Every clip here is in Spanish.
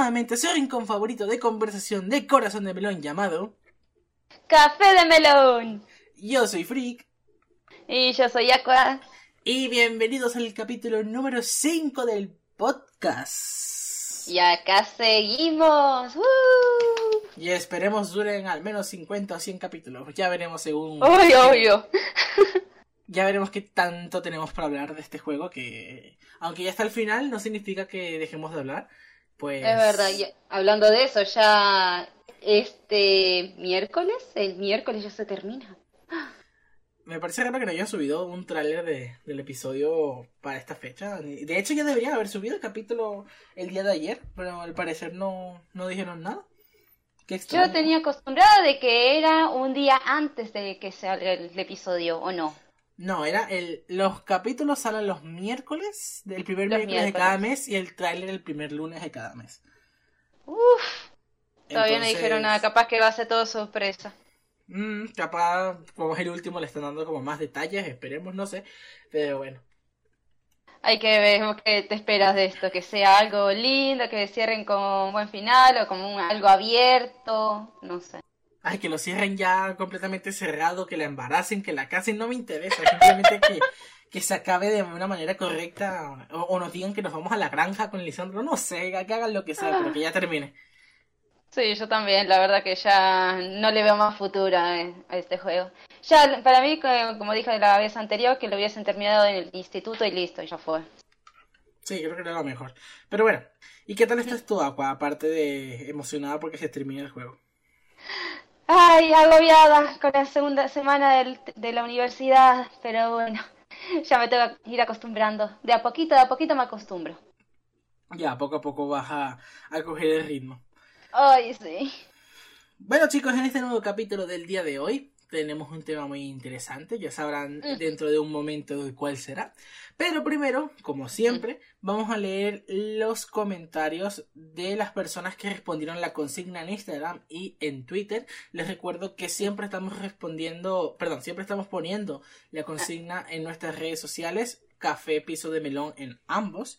nuevamente su rincón favorito de conversación de corazón de melón llamado Café de melón. Yo soy Freak Y yo soy Aqua. y bienvenidos al capítulo número 5 del podcast. Y acá seguimos. ¡Uh! Y esperemos duren al menos 50 o 100 capítulos. Ya veremos según... Obvio, obvio. Ya veremos qué tanto tenemos para hablar de este juego que... Aunque ya está al final, no significa que dejemos de hablar. Pues... Es verdad, hablando de eso, ya este miércoles, el miércoles ya se termina. Me parece raro que no hayan subido un tráiler de, del episodio para esta fecha. De hecho, ya deberían haber subido el capítulo el día de ayer, pero al parecer no, no dijeron nada. Yo tenía acostumbrada de que era un día antes de que salga el episodio, ¿o no? No, era el... Los capítulos salen los miércoles del primer Los miércoles de cada mes y el tráiler el primer lunes de cada mes. Uf, todavía no Entonces, dijeron nada, capaz que va a ser todo sorpresa. mm, capaz, como es el último, le están dando como más detalles, esperemos, no sé. Pero bueno. Hay que ver qué te esperas de esto, que sea algo lindo, que cierren con un buen final o como un- algo abierto, no sé. Ay, que lo cierren ya completamente cerrado, que la embaracen, que la casen, no me interesa. Simplemente que, que se acabe de una manera correcta. O, o nos digan que nos vamos a la granja con Lisandro. No sé, que hagan lo que sea, pero que ya termine. Sí, yo también, la verdad que ya no le veo más futuro a, a este juego. Ya, para mí, como dije la vez anterior, que lo hubiesen terminado en el instituto y listo, y ya fue. Sí, creo que era lo mejor. Pero bueno, ¿y qué tal estás tú, Aqua? Aparte de emocionada porque se termina el juego. Ay, agobiada con la segunda semana del- de la universidad, pero bueno, ya me tengo que ir acostumbrando. De a poquito, de a poquito me acostumbro. Ya, poco a poco vas a, a coger el ritmo. Ay, sí. Bueno chicos, en este nuevo capítulo del día de hoy tenemos un tema muy interesante, ya sabrán dentro de un momento cuál será. Pero primero, como siempre, vamos a leer los comentarios de las personas que respondieron la consigna en Instagram y en Twitter. Les recuerdo que siempre estamos respondiendo, perdón, siempre estamos poniendo la consigna en nuestras redes sociales, Café Piso de Melón en ambos,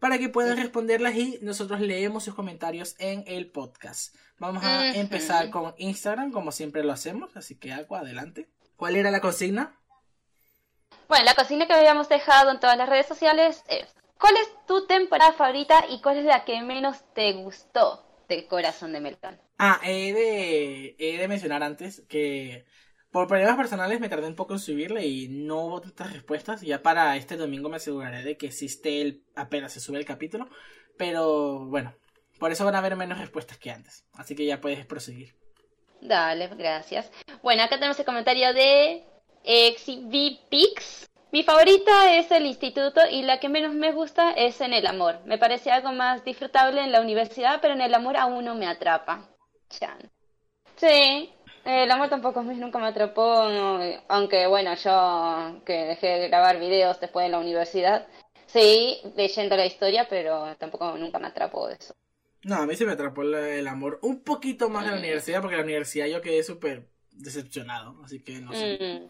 para que puedan responderlas y nosotros leemos sus comentarios en el podcast. Vamos a empezar con Instagram, como siempre lo hacemos, así que Aqua, adelante. ¿Cuál era la consigna? Bueno, la consigna que habíamos dejado en todas las redes sociales es, ¿cuál es tu temporada favorita y cuál es la que menos te gustó de Corazón de Melón? Ah, he de, he de mencionar antes que por problemas personales me tardé un poco en subirle y no hubo tantas respuestas. Ya para este domingo me aseguraré de que existe el apenas se sube el capítulo. Pero bueno, por eso van a haber menos respuestas que antes. Así que ya puedes proseguir. Dale, gracias. Bueno, acá tenemos el comentario de Exhibipix. Mi favorita es el instituto y la que menos me gusta es en el amor. Me parece algo más disfrutable en la universidad, pero en el amor aún no me atrapa. Chan. Sí, el amor tampoco a mí nunca me atrapó, no, aunque bueno, yo que dejé de grabar videos después de la universidad, sí, leyendo la historia, pero tampoco nunca me atrapó eso. No, a mí se me atrapó el, el amor un poquito más en la Mm. universidad porque en la universidad yo quedé súper decepcionado. Así que no sé. Mm.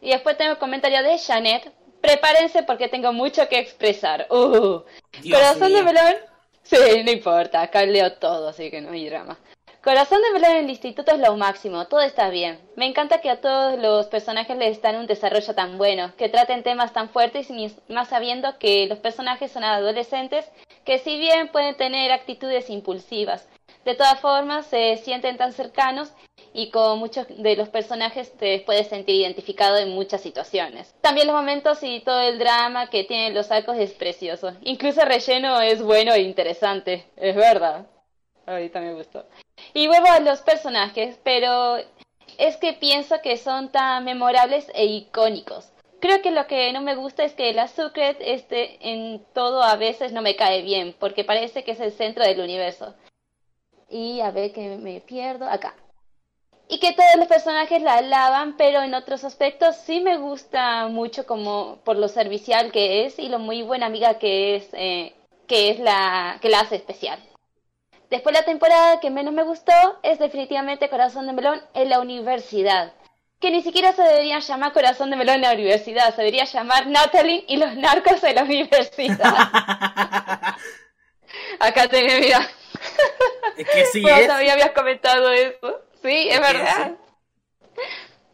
Y después tengo el comentario de Janet. Prepárense porque tengo mucho que expresar. Uh, Dios Corazón mío. de melón. Sí, no importa, acá leo todo, así que no hay drama. Corazón de melón en el instituto es lo máximo, todo está bien. Me encanta que a todos los personajes les dan un desarrollo tan bueno, que traten temas tan fuertes y más sabiendo que los personajes son adolescentes que si bien pueden tener actitudes impulsivas, de todas formas se sienten tan cercanos y con muchos de los personajes te puedes sentir identificado en muchas situaciones. También los momentos y todo el drama que tienen los arcos es precioso. Incluso el relleno es bueno e interesante, es verdad. Ahorita me gustó. Y vuelvo a los personajes, pero es que pienso que son tan memorables e icónicos. Creo que lo que no me gusta es que la Sucret este, en todo a veces no me cae bien, porque parece que es el centro del universo. Y a ver que me pierdo acá. Y que todos los personajes la alaban, pero en otros aspectos sí me gusta mucho como por lo servicial que es y lo muy buena amiga que es, eh, que es la que la hace especial. Después la temporada que menos me gustó es definitivamente Corazón de Melón en la universidad. Que ni siquiera se debería llamar Corazón de Melón en la universidad, se debería llamar Natalie y los narcos en la universidad. Acá tenés, mira. Es que sí Vos es. todavía habías comentado eso. Sí, es verdad.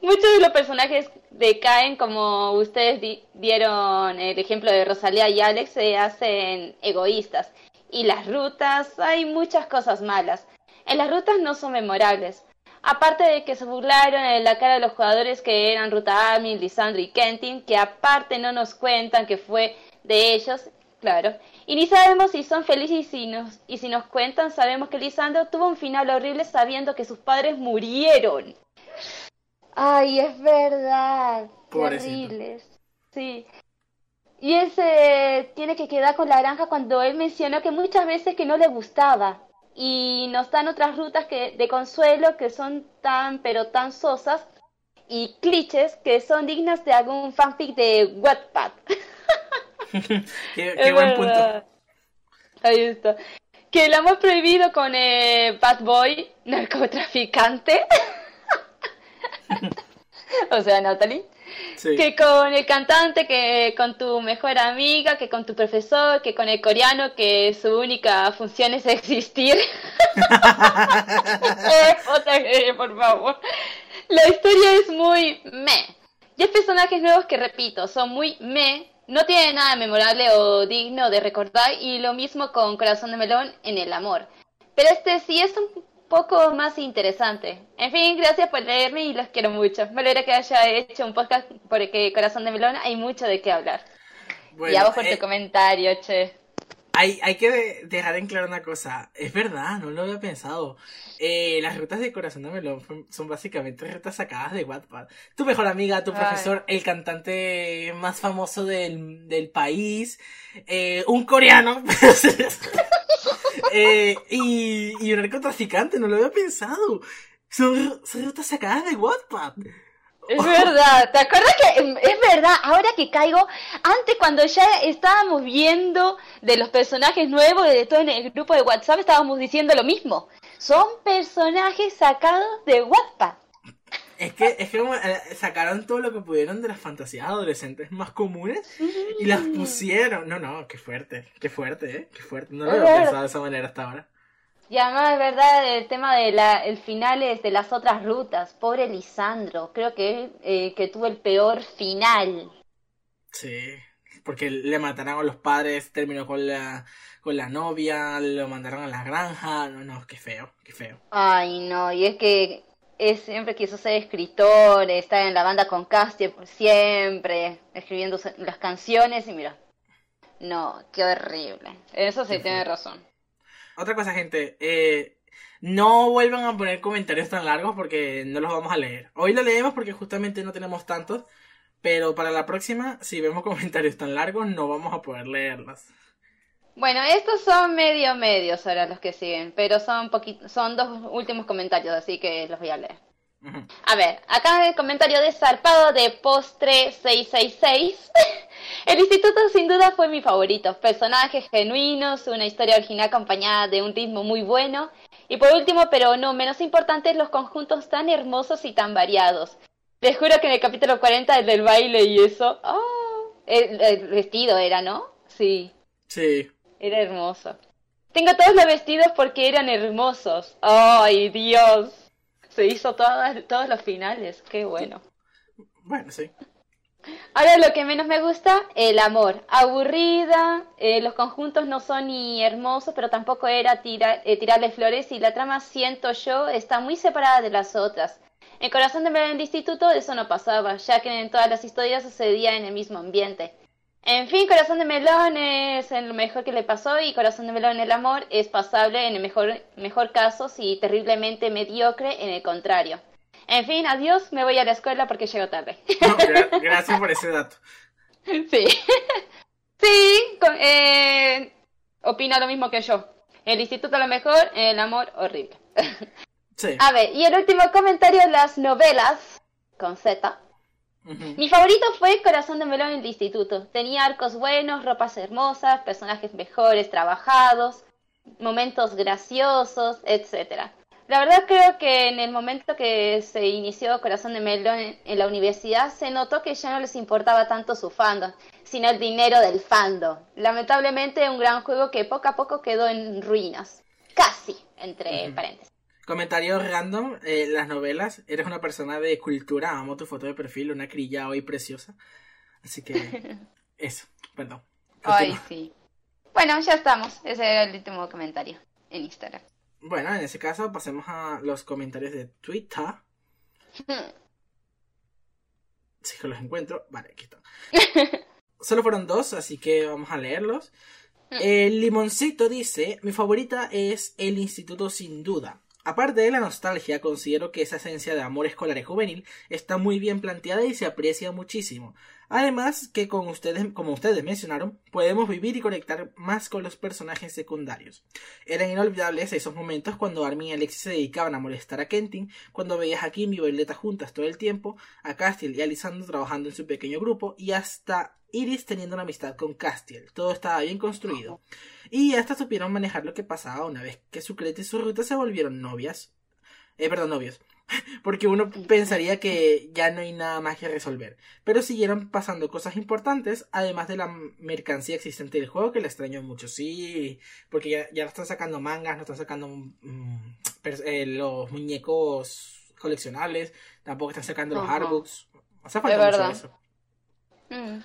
Muchos de los personajes decaen, como ustedes di- dieron el ejemplo de Rosalía y Alex, se hacen egoístas. Y las rutas, hay muchas cosas malas. En las rutas no son memorables. Aparte de que se burlaron en la cara de los jugadores que eran Ruta Armin, Lisandro y Kentin, que aparte no nos cuentan que fue de ellos, claro. Y ni sabemos si son felices y si nos, y si nos cuentan, sabemos que Lisandro tuvo un final horrible sabiendo que sus padres murieron. Ay, es verdad. Pobrecito. Terribles. Sí. Y él se tiene que quedar con la granja cuando él mencionó que muchas veces que no le gustaba. Y nos dan otras rutas que, de consuelo que son tan, pero tan sosas y clichés que son dignas de algún fanfic de Wattpad. Qué, buen punto. Ahí está. Que el amor prohibido con eh, Bad Boy, narcotraficante. o sea, Natalie. Sí. Que con el cantante, que con tu mejor amiga, que con tu profesor, que con el coreano, que su única función es existir. Eh, por favor. La historia es muy me. Y hay personajes nuevos que, repito, son muy me. No tienen nada memorable o digno de recordar. Y lo mismo con Corazón de Melón en el amor. Pero este sí es un poco más interesante. En fin, gracias por leerme y los quiero mucho. Me alegra que haya hecho un podcast porque Corazón de Melón hay mucho de qué hablar. Bueno, y a vos por eh, tu comentario, che. Hay, hay que de- dejar en claro una cosa. Es verdad, no lo había pensado. Eh, las rutas de Corazón de Melón son básicamente rutas sacadas de Wattpad. Tu mejor amiga, tu Ay. profesor, el cantante más famoso del, del país, eh, un coreano, eh, y, y un narcotraficante, no lo había pensado. Son, son rutas sacadas de Wattpad. Es verdad, ¿te acuerdas que em, es verdad? Ahora que caigo, antes cuando ya estábamos viendo de los personajes nuevos de todo en el grupo de WhatsApp estábamos diciendo lo mismo. Son personajes sacados de WhatsApp. Es que, es que eh, sacaron todo lo que pudieron de las fantasías adolescentes más comunes y las pusieron. No, no, qué fuerte, qué fuerte, ¿eh? Qué fuerte. No lo había pensado de esa manera hasta ahora. Y además es verdad el tema de la, el final es de las otras rutas. Pobre Lisandro, creo que eh, que tuvo el peor final. Sí, porque le mataron a los padres, terminó con la, con la novia, lo mandaron a la granja. No, no, qué feo, qué feo. Ay, no, y es que él siempre quiso ser escritor, estar en la banda con Castia por siempre, escribiendo las canciones y mira. No, qué horrible. Eso sí tiene feo. razón. Otra cosa, gente, eh, no vuelvan a poner comentarios tan largos porque no los vamos a leer. Hoy lo leemos porque justamente no tenemos tantos, pero para la próxima, si vemos comentarios tan largos, no vamos a poder leerlos. Bueno, estos son medio medios ahora los que siguen, pero son son dos últimos comentarios, así que los voy a leer. A ver, acá el comentario de Zarpado de Postre 666. El instituto sin duda fue mi favorito. Personajes genuinos, una historia original acompañada de un ritmo muy bueno. Y por último, pero no menos importante, los conjuntos tan hermosos y tan variados. Les juro que en el capítulo 40, el del baile y eso. ¡ah! el, el vestido era, ¿no? Sí, Sí. era hermoso. Tengo todos los vestidos porque eran hermosos. ¡Ay, Dios! Se hizo todas, todos los finales. Qué bueno. Bueno, sí. Ahora lo que menos me gusta, el amor. Aburrida, eh, los conjuntos no son ni hermosos, pero tampoco era tira- eh, tirarle flores y la trama, siento yo, está muy separada de las otras. En Corazón de Melón del Instituto eso no pasaba, ya que en todas las historias sucedía en el mismo ambiente. En fin, Corazón de Melón es lo mejor que le pasó y Corazón de Melón el amor es pasable en el mejor, mejor caso y terriblemente mediocre en el contrario. En fin, adiós, me voy a la escuela porque llego tarde. No, gracias por ese dato. Sí. sí, eh, opina lo mismo que yo. El instituto lo mejor, el amor horrible. Sí. A ver, y el último comentario, las novelas, con Z. Mi favorito fue Corazón de Melón en el instituto. Tenía arcos buenos, ropas hermosas, personajes mejores, trabajados, momentos graciosos, etcétera. La verdad creo que en el momento que se inició Corazón de Melón en, la universidad se notó que ya no les importaba tanto su fandom, sino el dinero del fandom. Lamentablemente un gran juego que poco a poco quedó en ruinas. Casi, entre paréntesis. Comentario random, eh, las novelas, eres una persona de cultura, amo tu foto de perfil, una crilla hoy preciosa. Así que eso, perdón. Ay, sí. Bueno, ya estamos. Ese era el último comentario en Instagram. Bueno, en ese caso pasemos a los comentarios de Twitter. si que los encuentro. Vale, aquí están. Solo fueron dos, así que vamos a leerlos. El limoncito dice, mi favorita es el instituto sin duda. Aparte de la nostalgia, considero que esa esencia de amor escolar y juvenil está muy bien planteada y se aprecia muchísimo. Además que con ustedes, como ustedes mencionaron, podemos vivir y conectar más con los personajes secundarios. Eran inolvidables esos momentos cuando Armin y Alexis se dedicaban a molestar a Kentin, cuando veías a Kim y Violeta juntas todo el tiempo, a Castiel y a Lisandro trabajando en su pequeño grupo y hasta Iris teniendo una amistad con Castiel. Todo estaba bien construido. Y hasta supieron manejar lo que pasaba una vez que Sucreta y su ruta se volvieron novias. Eh, perdón, novios. Porque uno pensaría que ya no hay nada más que resolver. Pero siguieron pasando cosas importantes, además de la mercancía existente del juego, que le extraño mucho. Sí, porque ya, ya están sacando mangas, no están sacando mm, eh, los muñecos coleccionables, tampoco están sacando los artbooks. Hace falta mucho eso. Mm.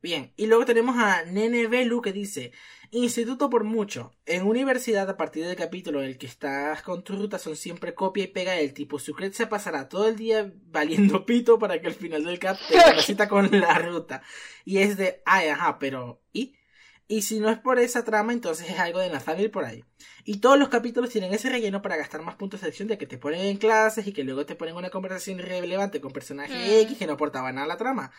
Bien, y luego tenemos a Nene Belu que dice, Instituto por mucho. En universidad, a partir del capítulo en el que estás con tu ruta, son siempre copia y pega del tipo. Sucret se pasará todo el día valiendo pito para que al final del cap te cita con la ruta. Y es de, ay, ajá, pero, ¿y? Y si no es por esa trama, entonces es algo de Nathaniel por ahí. Y todos los capítulos tienen ese relleno para gastar más puntos de acción de que te ponen en clases y que luego te ponen una conversación irrelevante con personaje mm. X que no aportaba nada a la trama.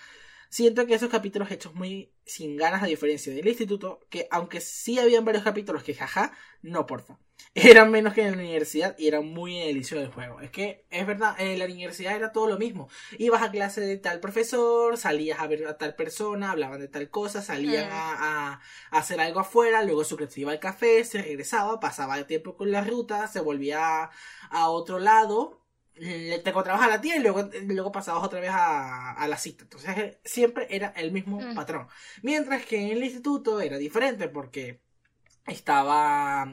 Siento que esos capítulos hechos muy sin ganas, a diferencia del instituto, que aunque sí habían varios capítulos que jaja, no porfa. Eran menos que en la universidad y eran muy en el inicio del juego. Es que es verdad, en la universidad era todo lo mismo. Ibas a clase de tal profesor, salías a ver a tal persona, hablaban de tal cosa, salían mm. a, hacer algo afuera, luego su se iba al café, se regresaba, pasaba el tiempo con la ruta, se volvía a otro lado te encontrabas a la tía y luego, luego pasabas otra vez a, la cita. Entonces eh, siempre era el mismo mm. patrón. Mientras que en el instituto era diferente porque estaba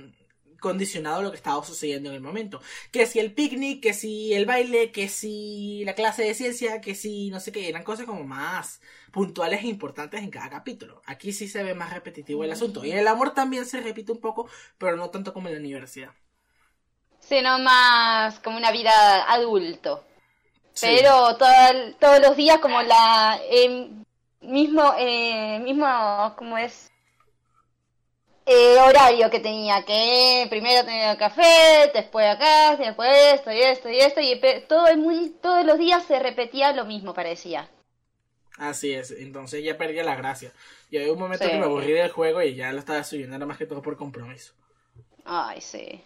condicionado a lo que estaba sucediendo en el momento. Que si el picnic, que si el baile, que si la clase de ciencia, que si no sé qué, eran cosas como más puntuales e importantes en cada capítulo. Aquí sí se ve más repetitivo el asunto. Y el amor también se repite un poco, pero no tanto como en la universidad sino más como una vida adulto. Pero todos los días como la eh, mismo, eh, mismo como es eh, horario que tenía, que primero tenía café, después acá, después esto y esto y esto, y todo muy, todos los días se repetía lo mismo, parecía. Así es, entonces ya perdía la gracia. Y hay un momento que me aburrí del juego y ya lo estaba subiendo, nada más que todo por compromiso. Ay, sí.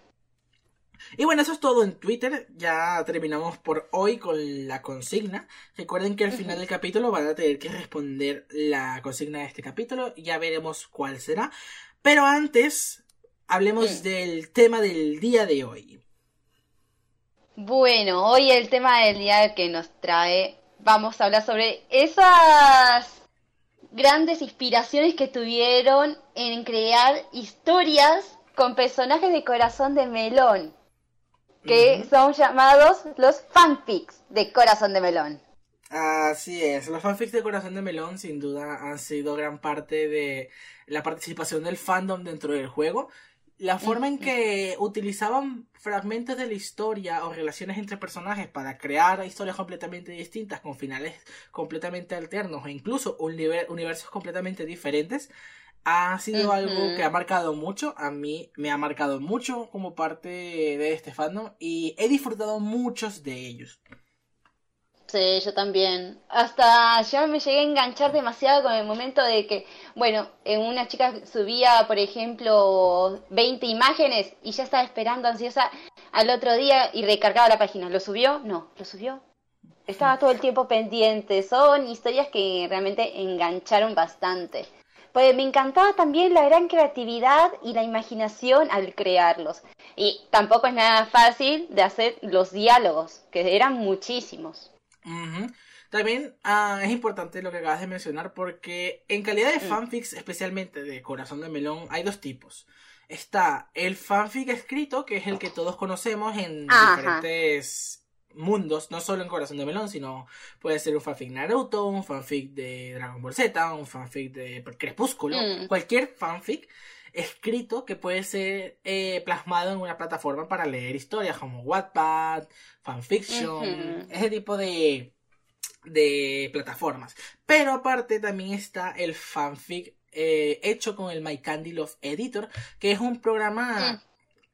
Y bueno, eso es todo en Twitter. Ya terminamos por hoy con la consigna. Recuerden que al final del capítulo van a tener que responder la consigna de este capítulo. Ya veremos cuál será. Pero antes, hablemos del tema del día de hoy. Bueno, hoy el tema del día que nos trae, vamos a hablar sobre esas grandes inspiraciones que tuvieron en crear historias con personajes de corazón de melón que son llamados los fanfics de Corazón de Melón. Así es, los fanfics de Corazón de Melón sin duda han sido gran parte de la participación del fandom dentro del juego. La forma en que utilizaban fragmentos de la historia o relaciones entre personajes para crear historias completamente distintas con finales completamente alternos e incluso universos completamente diferentes ha sido algo que ha marcado mucho, a mí me ha marcado mucho como parte de este fandom y he disfrutado muchos de ellos. Sí, yo también. Hasta yo me llegué a enganchar demasiado con el momento de que, bueno, una chica subía, por ejemplo, 20 imágenes y ya estaba esperando ansiosa al otro día y recargaba la página. ¿Lo subió? No, ¿lo subió? Estaba todo el tiempo pendiente. Son historias que realmente engancharon bastante. Pues me encantaba también la gran creatividad y la imaginación al crearlos. Y tampoco es nada fácil de hacer los diálogos, que eran muchísimos. También ah, es importante lo que acabas de mencionar porque en calidad de mm. fanfics, especialmente de Corazón de Melón, hay dos tipos. Está el fanfic escrito, que es el que todos conocemos en diferentes mundos, no solo en Corazón de Melón, sino puede ser un fanfic Naruto, un fanfic de Dragon Ball Z, un fanfic de Crepúsculo, mm. cualquier fanfic escrito que puede ser eh, plasmado en una plataforma para leer historias como Wattpad, fanfiction, ese tipo de de plataformas. Pero aparte también está el fanfic eh, hecho con el My Candy Love Editor, que es un programa mm.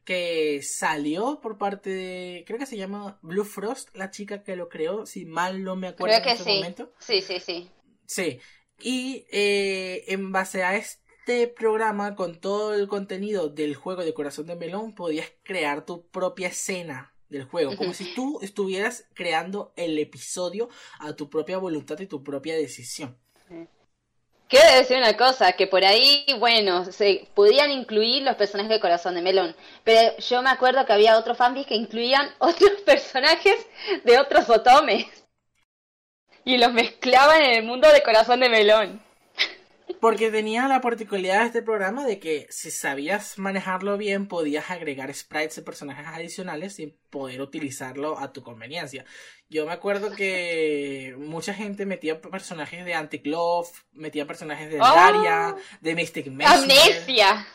Que salió por parte de, creo que se llama Blue Frost, la chica que lo creó, si mal no me acuerdo en este momento. Sí, sí, sí. Sí. Y eh, en base a este programa, con todo el contenido del juego de Corazón de Melón, podías crear tu propia escena del juego, como si tú estuvieras creando el episodio a tu propia voluntad y tu propia decisión. Quiero decir una cosa, que por ahí, bueno, se podían incluir los personajes de Corazón de Melón, pero yo me acuerdo que había otros fanfics que incluían otros personajes de otros otomes y los mezclaban en el mundo de Corazón de Melón. Porque tenía la particularidad de este programa de que si sabías manejarlo bien, podías agregar sprites de personajes adicionales y poder utilizarlo a tu conveniencia. Yo me acuerdo que mucha gente metía personajes de Anticlove, metía personajes de Daria, oh. de Mystic Amnesia.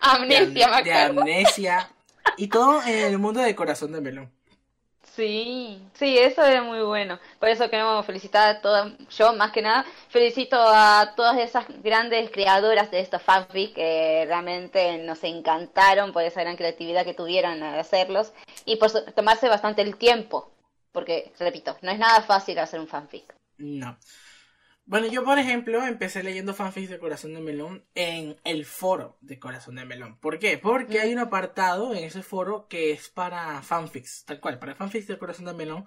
Amnesia, me De Amnesia. Y todo en el mundo de Corazón de Melón. Sí, sí, eso es muy bueno. Por eso queremos felicitar a todas, yo más que nada, felicito a todas esas grandes creadoras de estos fanfics que realmente nos encantaron por esa gran creatividad que tuvieron al hacerlos y por tomarse bastante el tiempo, porque, repito, no es nada fácil hacer un fanfic. No. Bueno, yo por ejemplo empecé leyendo fanfics de Corazón de Melón en el foro de Corazón de Melón. ¿Por qué? Porque hay un apartado en ese foro que es para fanfics, tal cual, para fanfics de Corazón de Melón.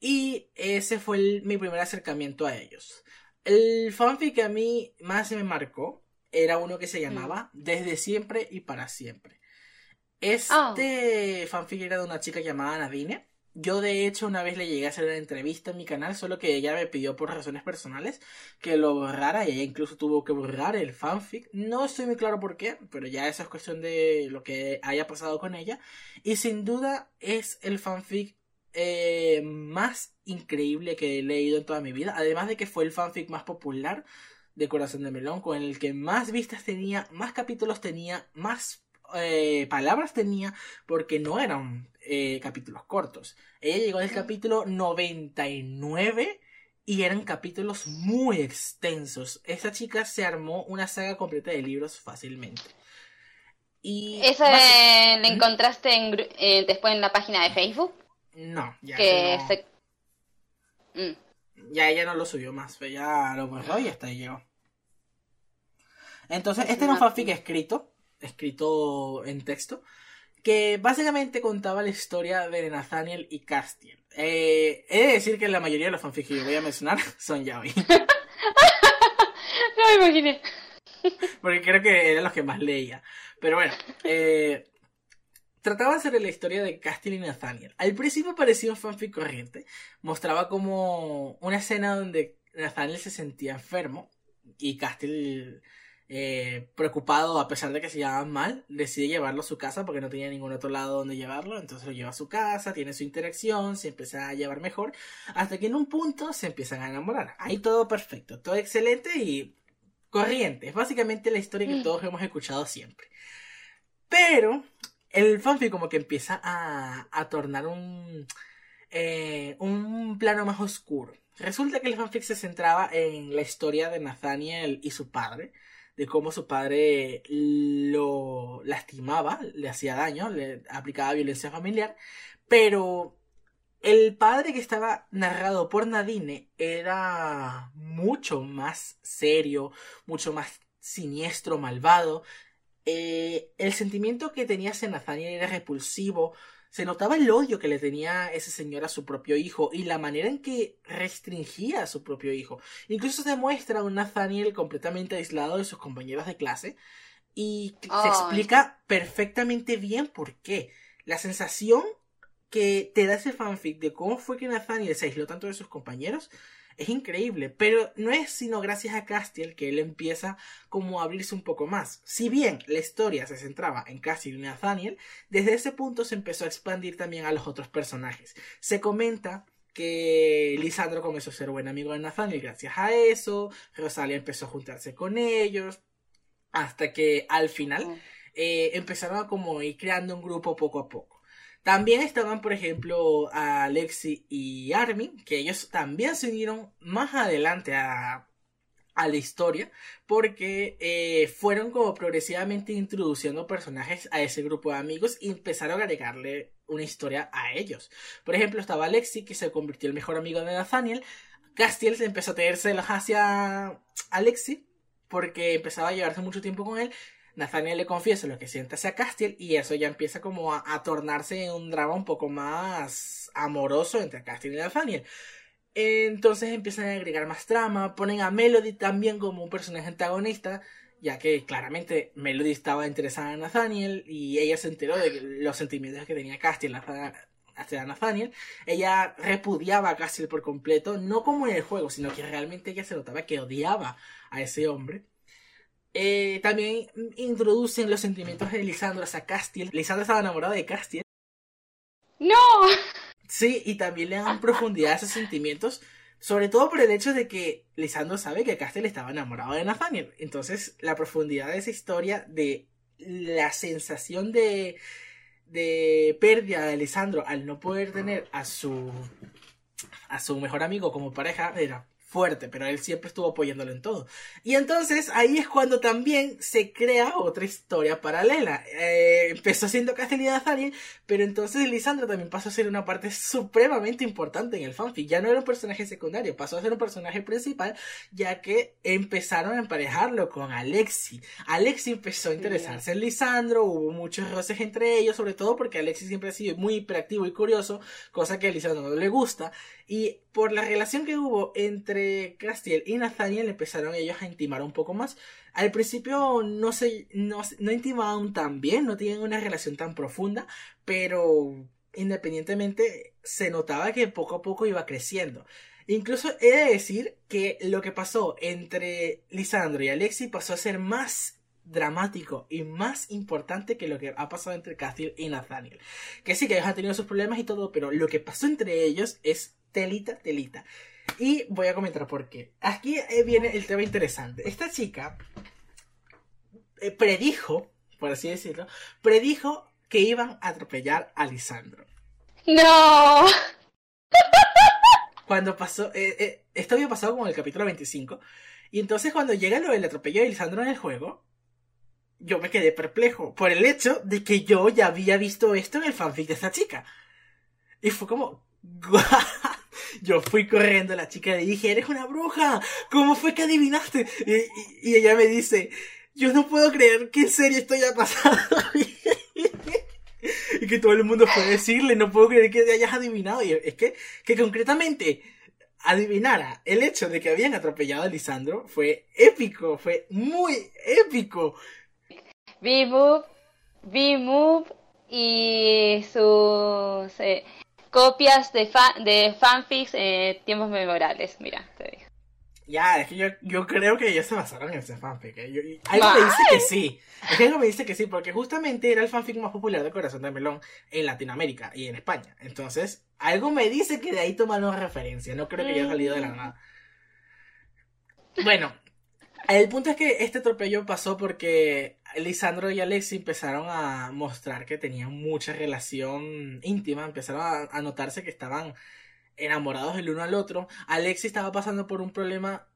Y ese fue mi primer acercamiento a ellos. El fanfic que a mí más me marcó era uno que se llamaba Desde siempre y para siempre. Este fanfic era de una chica llamada Nadine yo de hecho una vez le llegué a hacer una entrevista en mi canal, solo que ella me pidió por razones personales que lo borrara y ella incluso tuvo que borrar el fanfic. No estoy muy claro por qué, pero ya eso es cuestión de lo que haya pasado con ella. Y sin duda es el fanfic eh, más increíble que he leído en toda mi vida. Además de que fue el fanfic más popular de Corazón de Melón, con el que más vistas tenía, más capítulos tenía, más eh, palabras tenía, porque no eran eh, capítulos cortos. Ella llegó al capítulo 99 y eran capítulos muy extensos. Esta chica se armó una saga completa de libros fácilmente. Y ¿Eso le encontraste eh, después en la página de Facebook? No, ya que mm. Ya ella no lo subió más, ya lo borró y hasta ahí llegó. Entonces, este era un fanfic escrito, escrito en texto, que básicamente contaba la historia de Nathaniel y Castiel. Eh, he de decir que la mayoría de los fanfics que yo voy a mencionar son yaoi. no me imaginé. Porque creo que eran los que más leía. Pero bueno, eh, trataba sobre la historia de Castiel y Nathaniel. Al principio parecía un fanfic corriente. Mostraba como una escena donde Nathaniel se sentía enfermo y Castiel eh, preocupado, a pesar de que se llevaban mal, decide llevarlo a su casa porque no tenía ningún otro lado donde llevarlo. Entonces lo lleva a su casa, tiene su interacción, se empieza a llevar mejor, hasta que en un punto se empiezan a enamorar. Ahí todo perfecto, todo excelente y corriente. Es básicamente la historia que mm. todos hemos escuchado siempre. Pero el fanfic como que empieza a, a tornar un, eh, un plano más oscuro. Resulta que el fanfic se centraba en la historia de Nathaniel y su padre de cómo su padre lo lastimaba, le hacía daño, le aplicaba violencia familiar, pero el padre que estaba narrado por Nadine era mucho más serio, mucho más siniestro, malvado. Eh, el sentimiento que tenía hacia Nathaniel era repulsivo. Se notaba el odio que le tenía ese señor a su propio hijo y la manera en que restringía a su propio hijo. Incluso se muestra un Nathaniel completamente aislado de sus compañeros de clase y se explica perfectamente bien por qué. La sensación que te da ese fanfic de cómo fue que Nathaniel se aisló tanto de sus compañeros es increíble, pero no es sino gracias a Castiel que él empieza como a abrirse un poco más. Si bien la historia se centraba en Castiel y Nathaniel, desde ese punto se empezó a expandir también a los otros personajes. Se comenta que Lisandro comenzó a ser buen amigo de Nathaniel gracias a eso, Rosalia empezó a juntarse con ellos, hasta que al final eh, empezaron a como ir creando un grupo poco a poco. También estaban, por ejemplo, Alexi y Armin, que ellos también se unieron más adelante a, la historia, porque eh, fueron como progresivamente introduciendo personajes a ese grupo de amigos y empezaron a agregarle una historia a ellos. Por ejemplo, estaba Alexi, que se convirtió en el mejor amigo de Nathaniel. Castiel se empezó a tener celos hacia Alexi, porque empezaba a llevarse mucho tiempo con él. Nathaniel le confiesa lo que siente hacia Castiel y eso ya empieza como a, tornarse en un drama un poco más amoroso entre Castiel y Nathaniel. Entonces empiezan a agregar más trama, ponen a Melody también como un personaje antagonista, ya que claramente Melody estaba interesada en Nathaniel y ella se enteró de los sentimientos que tenía Castiel hacia Nathaniel. Ella repudiaba a Castiel por completo, no como en el juego, sino que realmente ella se notaba que odiaba a ese hombre. Eh, también introducen los sentimientos de Lisandro hacia Castiel. Lisandro estaba enamorado de Castiel. ¡No! Sí, y también le dan profundidad a esos sentimientos. Sobre todo por el hecho de que Lisandro sabe que Castiel estaba enamorado de Nathaniel. Entonces, la profundidad de esa historia, de la sensación de, de pérdida de Lisandro al no poder tener a su a su mejor amigo como pareja era fuerte, pero él siempre estuvo apoyándolo en todo. Y entonces ahí es cuando también se crea otra historia paralela. Eh, empezó siendo Castellina Nathaniel, pero entonces Lisandro también pasó a ser una parte supremamente importante en el fanfic. Ya no era un personaje secundario, pasó a ser un personaje principal, ya que empezaron a emparejarlo con Alexi. Alexi empezó a interesarse en Lisandro, hubo muchos roces entre ellos, sobre todo porque Alexi siempre ha sido muy hiperactivo y curioso, cosa que a Lisandro no le gusta. Y por la relación que hubo entre Castiel y Nathaniel empezaron ellos a intimar un poco más. Al principio no se no, no intimaban tan bien, no tenían una relación tan profunda, pero independientemente se notaba que poco a poco iba creciendo. Incluso he de decir que lo que pasó entre Lisandro y Alexi pasó a ser más dramático y más importante que lo que ha pasado entre Castiel y Nathaniel. Que sí que ellos han tenido sus problemas y todo, pero lo que pasó entre ellos es telita, telita. Y voy a comentar por qué. Aquí eh, viene el tema interesante. Esta chica eh, predijo, por así decirlo, predijo que iban a atropellar a Lisandro. ¡No! Cuando pasó, eh, esto había pasado como en el capítulo 25. Y entonces cuando llega lo del atropello de Lisandro en el juego, yo me quedé perplejo por el hecho de que yo ya había visto esto en el fanfic de esta chica. Y fue como, Yo fui corriendo a la chica y dije, eres una bruja, ¿cómo fue que adivinaste? Y, ella me dice, yo no puedo creer que en serio esto haya pasado. y que todo el mundo fue decirle, no puedo creer que te hayas adivinado. Y es que, que concretamente adivinara el hecho de que habían atropellado a Lisandro fue épico, fue muy épico. V-Move, V-Move y sus... Eh, copias de, de fanfics eh, tiempos memorables. Mira, te digo. Ya, es que yo, yo creo que ellos se basaron en ese fanfic. ¿eh? algo me dice que sí. Es que algo me dice que sí, porque justamente era el fanfic más popular de Corazón de Melón en Latinoamérica y en España. Entonces, algo me dice que de ahí tomaron referencia. No creo que haya salido de la nada. Bueno, el punto es que este atropello pasó porque Lisandro y Alexi empezaron a mostrar que tenían mucha relación íntima, empezaron a, notarse que estaban enamorados el uno al otro. Alexi estaba pasando por un problema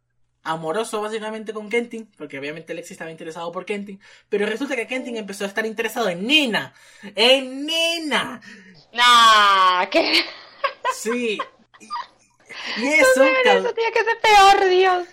amoroso básicamente con Kentin, porque obviamente Alexi estaba interesado por Kentin, pero resulta que Kentin empezó a estar interesado en Nina, en Nina. Nah, ¿qué? Sí. Y, eso... eso tiene que ser peor, Dios.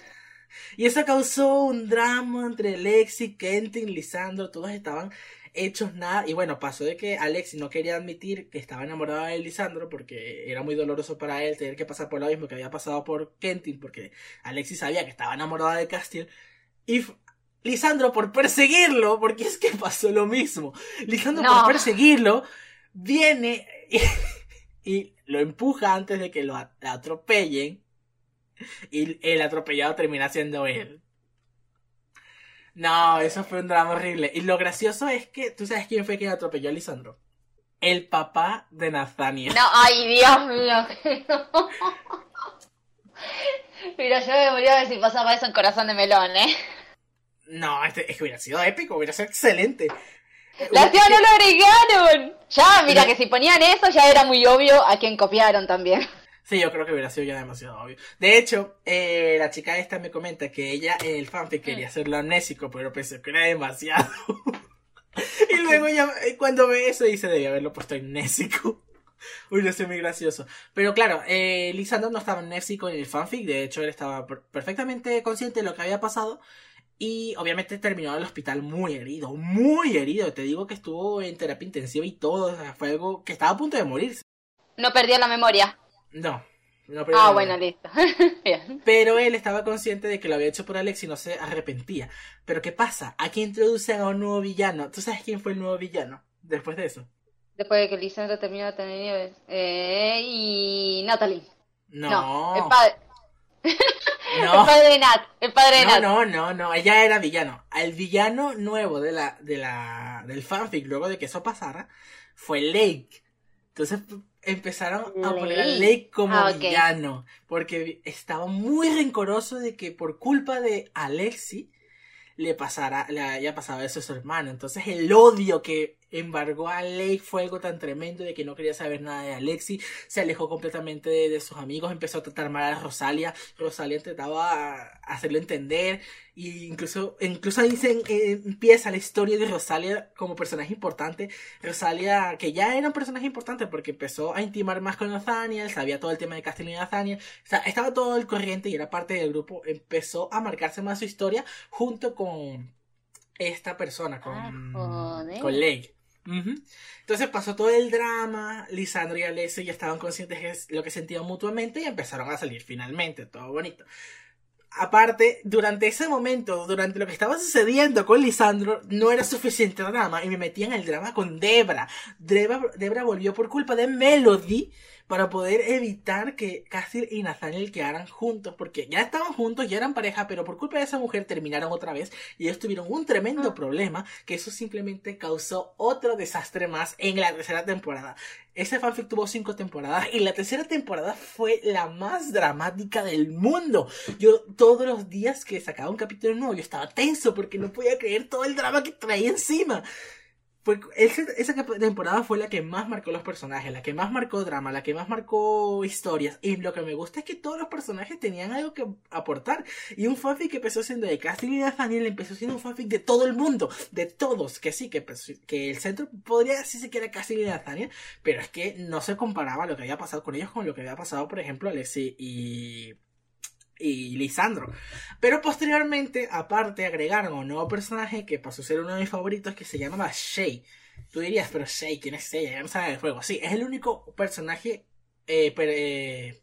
Y eso causó un drama entre Lexi, Kentin, Lisandro, todos estaban hechos nada. Y bueno, pasó de que Alexis no quería admitir que estaba enamorado de Lisandro porque era muy doloroso para él tener que pasar por lo mismo que había pasado por Kentin, porque Alexis sabía que estaba enamorado de Castiel. Y Lisandro por perseguirlo, porque es que pasó lo mismo. Lisandro por perseguirlo, viene y, lo empuja antes de que lo atropellen. Y el atropellado termina siendo él. No, eso fue un drama horrible. Y lo gracioso es que, ¿tú sabes quién fue quien atropelló a Lisandro? El papá de Nathaniel. No, ay, Dios mío. Mira, yo me moría si pasaba eso en Corazón de Melón, ¿eh? No, este, es que hubiera sido épico, hubiera sido excelente. ¡La tía no lo agregaron! Ya, mira, que si ponían eso ya era muy obvio a quien copiaron también. Sí, yo creo que hubiera sido ya demasiado obvio. De hecho, eh, la chica esta me comenta que ella, el fanfic, quería mm. hacerlo amnésico, pero pensó que era demasiado. y luego ya, eh, cuando ve eso, dice, debía haberlo puesto amnésico. Uy, no sé, muy gracioso. Pero claro, eh, Lisandro no estaba amnésico en el fanfic, de hecho él estaba perfectamente consciente de lo que había pasado. Y obviamente terminó en el hospital muy herido, muy herido. Te digo que estuvo en terapia intensiva y todo. fue algo que estaba a punto de morirse. No perdió la memoria. No. no ah, bueno, listo. Pero él estaba consciente de que lo había hecho por Alex y no se arrepentía. Pero ¿qué pasa? Aquí introducen a un nuevo villano. ¿Tú sabes quién fue el nuevo villano después de eso? Después de que Lisandro terminó de tener nieves. Eh, y Natalie. No. el padre. No. El padre de Nat. El padre de no, No, no, no. Ella era villano. El villano nuevo de la, de la, del fanfic, luego de que eso pasara, fue Lake. Entonces, empezaron a poner a Lake como ah, villano. Porque estaba muy rencoroso de que por culpa de Alexi le pasara, le haya pasado eso a su hermano. Entonces el odio que embargó a Lake fue algo tan tremendo de que no quería saber nada de Alexi, se alejó completamente de, sus amigos, empezó a tratar mal a Rosalia, Rosalia intentaba hacerlo entender, y incluso, incluso ahí se eh, empieza la historia de Rosalia como personaje importante, Rosalia que ya era un personaje importante porque empezó a intimar más con Nathaniel, sabía todo el tema de Castillo y Nathaniel, o sea, estaba todo el corriente y era parte del grupo, empezó a marcarse más su historia junto con esta persona, con, ah, con Lake. Entonces pasó todo el drama, Lisandro y Alessio ya estaban conscientes de lo que sentían mutuamente y empezaron a salir finalmente, todo bonito. Aparte, durante ese momento, durante lo que estaba sucediendo con Lisandro, no era suficiente drama y me metí en el drama con Debra. Debra, Debra volvió por culpa de Melody para poder evitar que Cassidy y Nathaniel quedaran juntos, porque ya estaban juntos, ya eran pareja, pero por culpa de esa mujer terminaron otra vez y ellos tuvieron un tremendo ah. problema que eso simplemente causó otro desastre más en la tercera temporada. Ese fanfic tuvo cinco temporadas y la tercera temporada fue la más dramática del mundo. Yo todos los días que sacaba un capítulo nuevo yo estaba tenso porque no podía creer todo el drama que traía encima esa temporada fue la que más marcó los personajes, la que más marcó drama, la que más marcó historias. Y lo que me gusta es que todos los personajes tenían algo que aportar. Y un fanfic que empezó siendo de Castle y Nathaniel empezó siendo un fanfic de todo el mundo, de todos. Que sí, que, que el centro podría decirse que era Castle y Nathaniel, pero es que no se comparaba lo que había pasado con ellos con lo que había pasado, por ejemplo, Alexi y y Lisandro. Pero posteriormente, aparte, agregaron un nuevo personaje que pasó a ser uno de mis favoritos que se llamaba Shay. Tú dirías, pero Shay, ¿quién es ella? Ya no sabe del juego. Sí, es el único personaje eh, eh,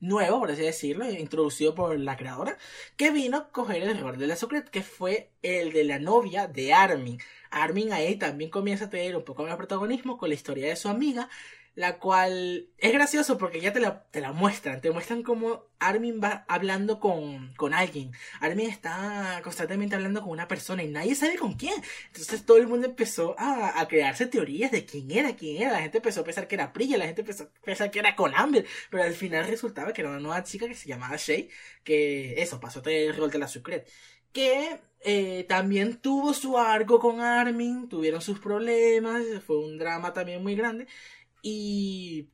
nuevo, por así decirlo, introducido por la creadora, que vino a coger el rol de la Secret, que fue el de la novia de Armin. Armin ahí también comienza a tener un poco más protagonismo con la historia de su amiga, la cual es gracioso porque ya te la, te la muestran, te muestran cómo Armin va hablando con, con alguien, Armin está constantemente hablando con una persona y nadie sabe con quién, entonces todo el mundo empezó a, a crearse teorías de quién era, quién era, la gente empezó a pensar que era Priya, la gente empezó a pensar que era con Amber, pero al final resultaba que era una nueva chica que se llamaba Shay, que eso, pasó el rol de la Secret, que eh, también tuvo su arco con Armin, tuvieron sus problemas, fue un drama también muy grande, y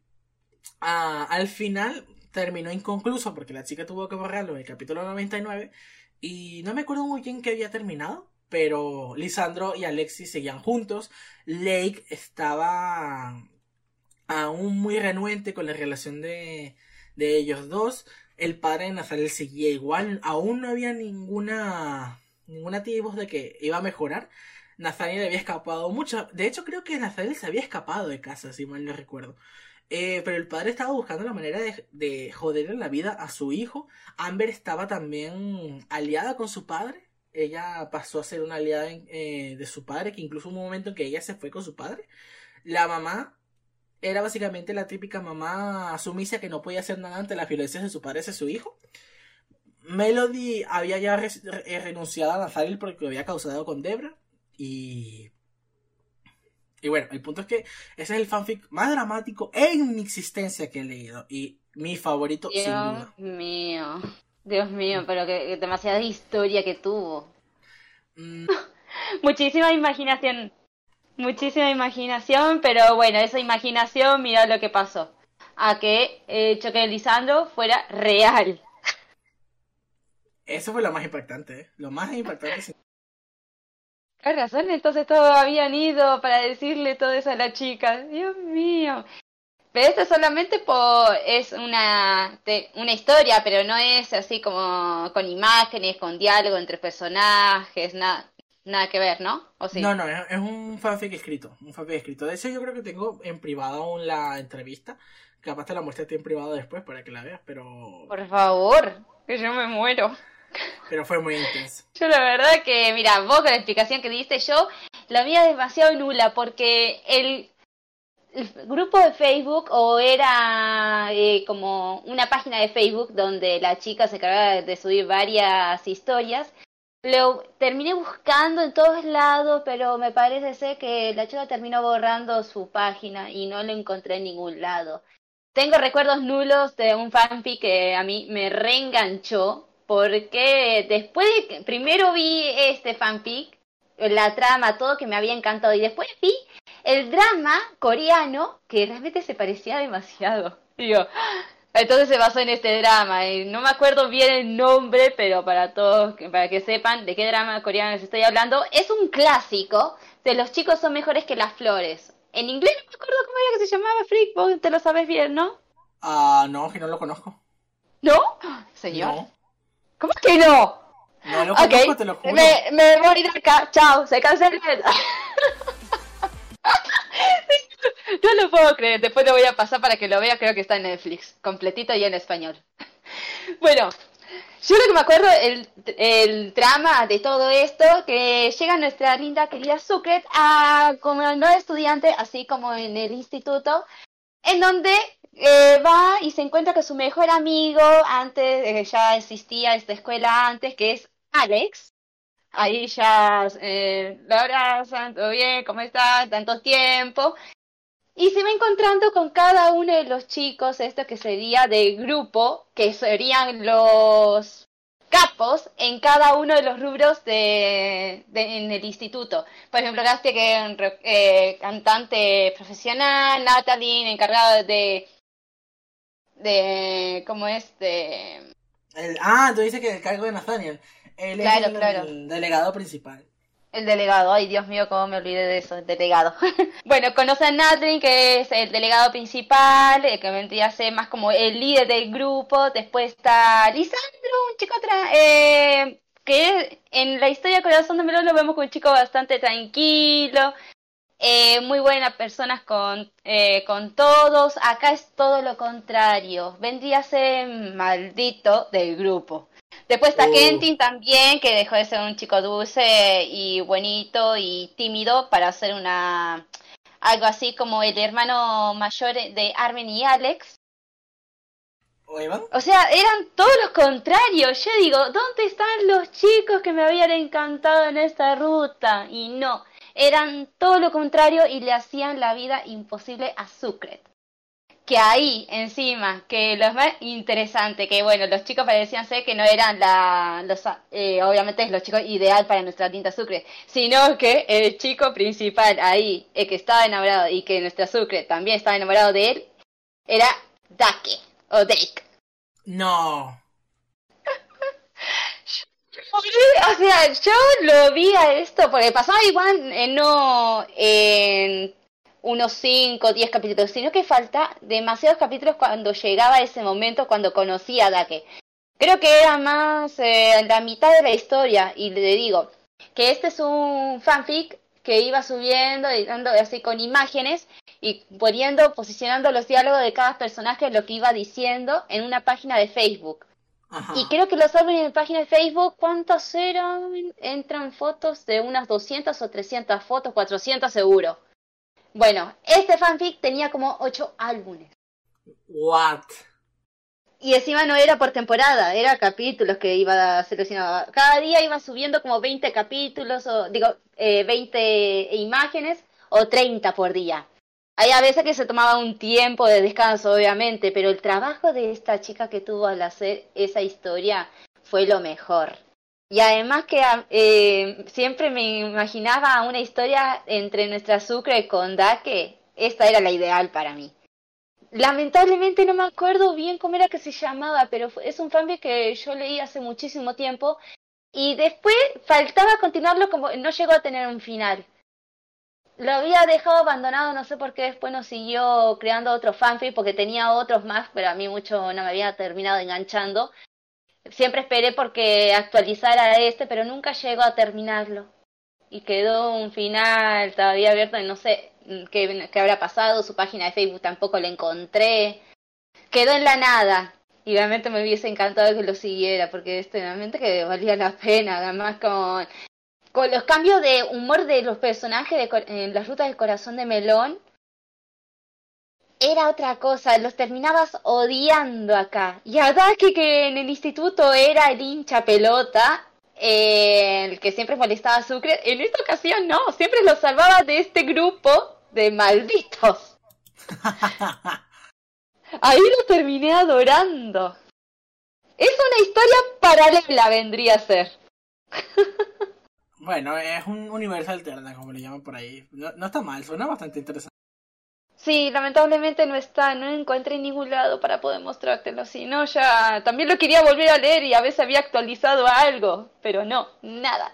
ah, al final terminó inconcluso porque la chica tuvo que borrarlo en el capítulo 99 y no me acuerdo muy bien que había terminado, pero Lisandro y Alexis seguían juntos, Lake estaba aún muy renuente con la relación de, de ellos dos, el padre de Nazaret seguía igual, aún no había ninguna ninguna voz de que iba a mejorar, Nathaniel había escapado mucho. De hecho, creo que Nathaniel se había escapado de casa, si mal no recuerdo. Eh, pero el padre estaba buscando la manera de, de joderle la vida a su hijo. Amber estaba también aliada con su padre. Ella pasó a ser una aliada eh, de su padre, que incluso hubo un momento en que ella se fue con su padre. La mamá era básicamente la típica mamá sumisa que no podía hacer nada ante las violencias de su padre hacia su hijo. Melody había ya renunciado a Nathaniel porque lo había causado con Debra. Y. Y bueno, el punto es que ese es el fanfic más dramático en mi existencia que he leído. Y mi favorito, Dios sin duda. mío. Dios mío, pero que, demasiada historia que tuvo. Mm. Muchísima imaginación. Muchísima imaginación, pero bueno, esa imaginación, mira lo que pasó. A que el choque de Lisandro fuera real. Eso fue lo más impactante, ¿eh? Lo más impactante. Con razón, entonces todos habían ido para decirle todo eso a la chica. Dios mío. Pero esto solamente por, es una, una historia, pero no es así como con imágenes, con diálogo entre personajes, nada, nada que ver, ¿no? ¿O sí? No, no, es, un fanfic escrito, un fanfic escrito. De hecho yo creo que tengo en privado aún la entrevista. Capaz te la muestre en privado después para que la veas, pero... Por favor, que yo me muero. Pero fue muy intenso. Yo la verdad que, mira, vos con la explicación que diste yo, la mía demasiado nula porque el, grupo de Facebook o era eh, como una página de Facebook donde la chica se encargaba de subir varias historias. Lo terminé buscando en todos lados, pero me parece ser que la chica terminó borrando su página y no lo encontré en ningún lado. Tengo recuerdos nulos de un fanfic que a mí me reenganchó, porque después de primero vi este fanfic, la trama, todo que me había encantado, y después vi el drama coreano que realmente se parecía demasiado. Digo, entonces se basó en este drama. Y no me acuerdo bien el nombre, pero para todos, para que sepan de qué drama coreano les estoy hablando, es un clásico de los chicos son mejores que las flores. En inglés no me acuerdo cómo era que se llamaba, Freak, vos te lo sabes bien, ¿no? Ah, no, que no lo conozco. ¿No? Señor. ¿Cómo que no? No lo conozco, te lo juro. Me, me voy a ir acá. Chao, se cancela. no lo puedo creer. Después lo voy a pasar para que lo vea. Creo que está en Netflix. Completito y en español. bueno, yo lo que me acuerdo, el, el drama de todo esto, que llega nuestra linda querida Sucret a como nueva estudiante, así como en el instituto, en donde eh, va y se encuentra con su mejor amigo, antes ya existía esta escuela antes, que es Alex. Ahí ya, eh, Laura, ¿todo bien? ¿Cómo está? Tanto tiempo. Y se va encontrando con cada uno de los chicos, esto que sería de grupo, que serían los capos en cada uno de los rubros de, en el instituto. Por ejemplo, Gastia, que es eh, cantante profesional, Natalie, encargada de de ¿cómo es? de el, ah, tú dices que el cargo de Nathaniel. Él es el, delegado principal. El delegado, ay Dios mío, cómo me olvidé de eso, el delegado. bueno, conoce a Natalie, que es el delegado principal, que vendría a ser más como el líder del grupo. Después está Lisandro, un chico atrás, eh, que en la historia Corazón de Melón lo vemos como un chico bastante tranquilo, eh, muy buenas personas con, eh, con todos. Acá es todo lo contrario. Vendría a ser maldito del grupo. Después está uh. Kentin también, que dejó de ser un chico dulce y buenito y tímido para ser una algo así como el hermano mayor de Armen y Alex. ¿O, sea, eran todos los contrarios. Yo digo, ¿dónde están los chicos que me habían encantado en esta ruta? Y no, eran todo lo contrario y le hacían la vida imposible a Sucret. Que ahí, encima, que lo más interesante, que bueno, los chicos parecían ser que no eran la, los, eh, obviamente los chicos ideal para nuestra tinta Sucre, sino que el chico principal ahí, el que estaba enamorado y que nuestra Sucre también estaba enamorado de él, era Dake, o Dake. No. O sea, yo lo vi a esto porque pasaba igual no en unos 5 o 10 capítulos, sino que falta demasiados capítulos cuando llegaba ese momento, cuando conocía a Dake. Creo que era más eh, la mitad de la historia, y le digo que este es un fanfic que iba subiendo, editando así con imágenes y poniendo, posicionando los diálogos de cada personaje, lo que iba diciendo en una página de Facebook. Y creo que los álbumes en la página de Facebook, ¿cuántos eran? Entran fotos de unas 200 o 300 fotos, 400 seguro. Bueno, este fanfic tenía como 8 álbumes. What? Y encima no era por temporada, era capítulos que iba seleccionando. Cada día iba subiendo como 20 capítulos, o digo, eh, 20 imágenes o 30 por día. Hay a veces que se tomaba un tiempo de descanso, obviamente, pero el trabajo de esta chica que tuvo al hacer esa historia fue lo mejor. Y además que eh, siempre me imaginaba una historia entre nuestra Sucre con Dake. Esta era la ideal para mí. Lamentablemente no me acuerdo bien cómo era que se llamaba, pero es un fanfic que yo leí hace muchísimo tiempo y después faltaba continuarlo como no llegó a tener un final. Lo había dejado abandonado, no sé por qué después no siguió creando otro fanfic porque tenía otros más, pero a mí mucho no me había terminado enganchando. Siempre esperé porque actualizara este, pero nunca llegó a terminarlo. Y quedó un final todavía abierto y no sé, qué, habrá pasado, su página de Facebook tampoco la encontré. Quedó en la nada. Y realmente me hubiese encantado que lo siguiera, porque este realmente que valía la pena, además con, con los cambios de humor de los personajes de, en las rutas del corazón de Melón, era otra cosa, los terminabas odiando acá. Y a Daki, que en el instituto era el hincha pelota, el que siempre molestaba a Sucre, en esta ocasión no, siempre lo salvaba de este grupo de malditos. Ahí lo terminé adorando. Es una historia paralela, vendría a ser. bueno, es un universo alterno, como le llaman por ahí. No, no está mal, suena bastante interesante. Sí, lamentablemente no está, no encontré en ningún lado para poder mostrártelo. Si no, ya también lo quería volver a leer y a veces había actualizado algo, pero no, nada.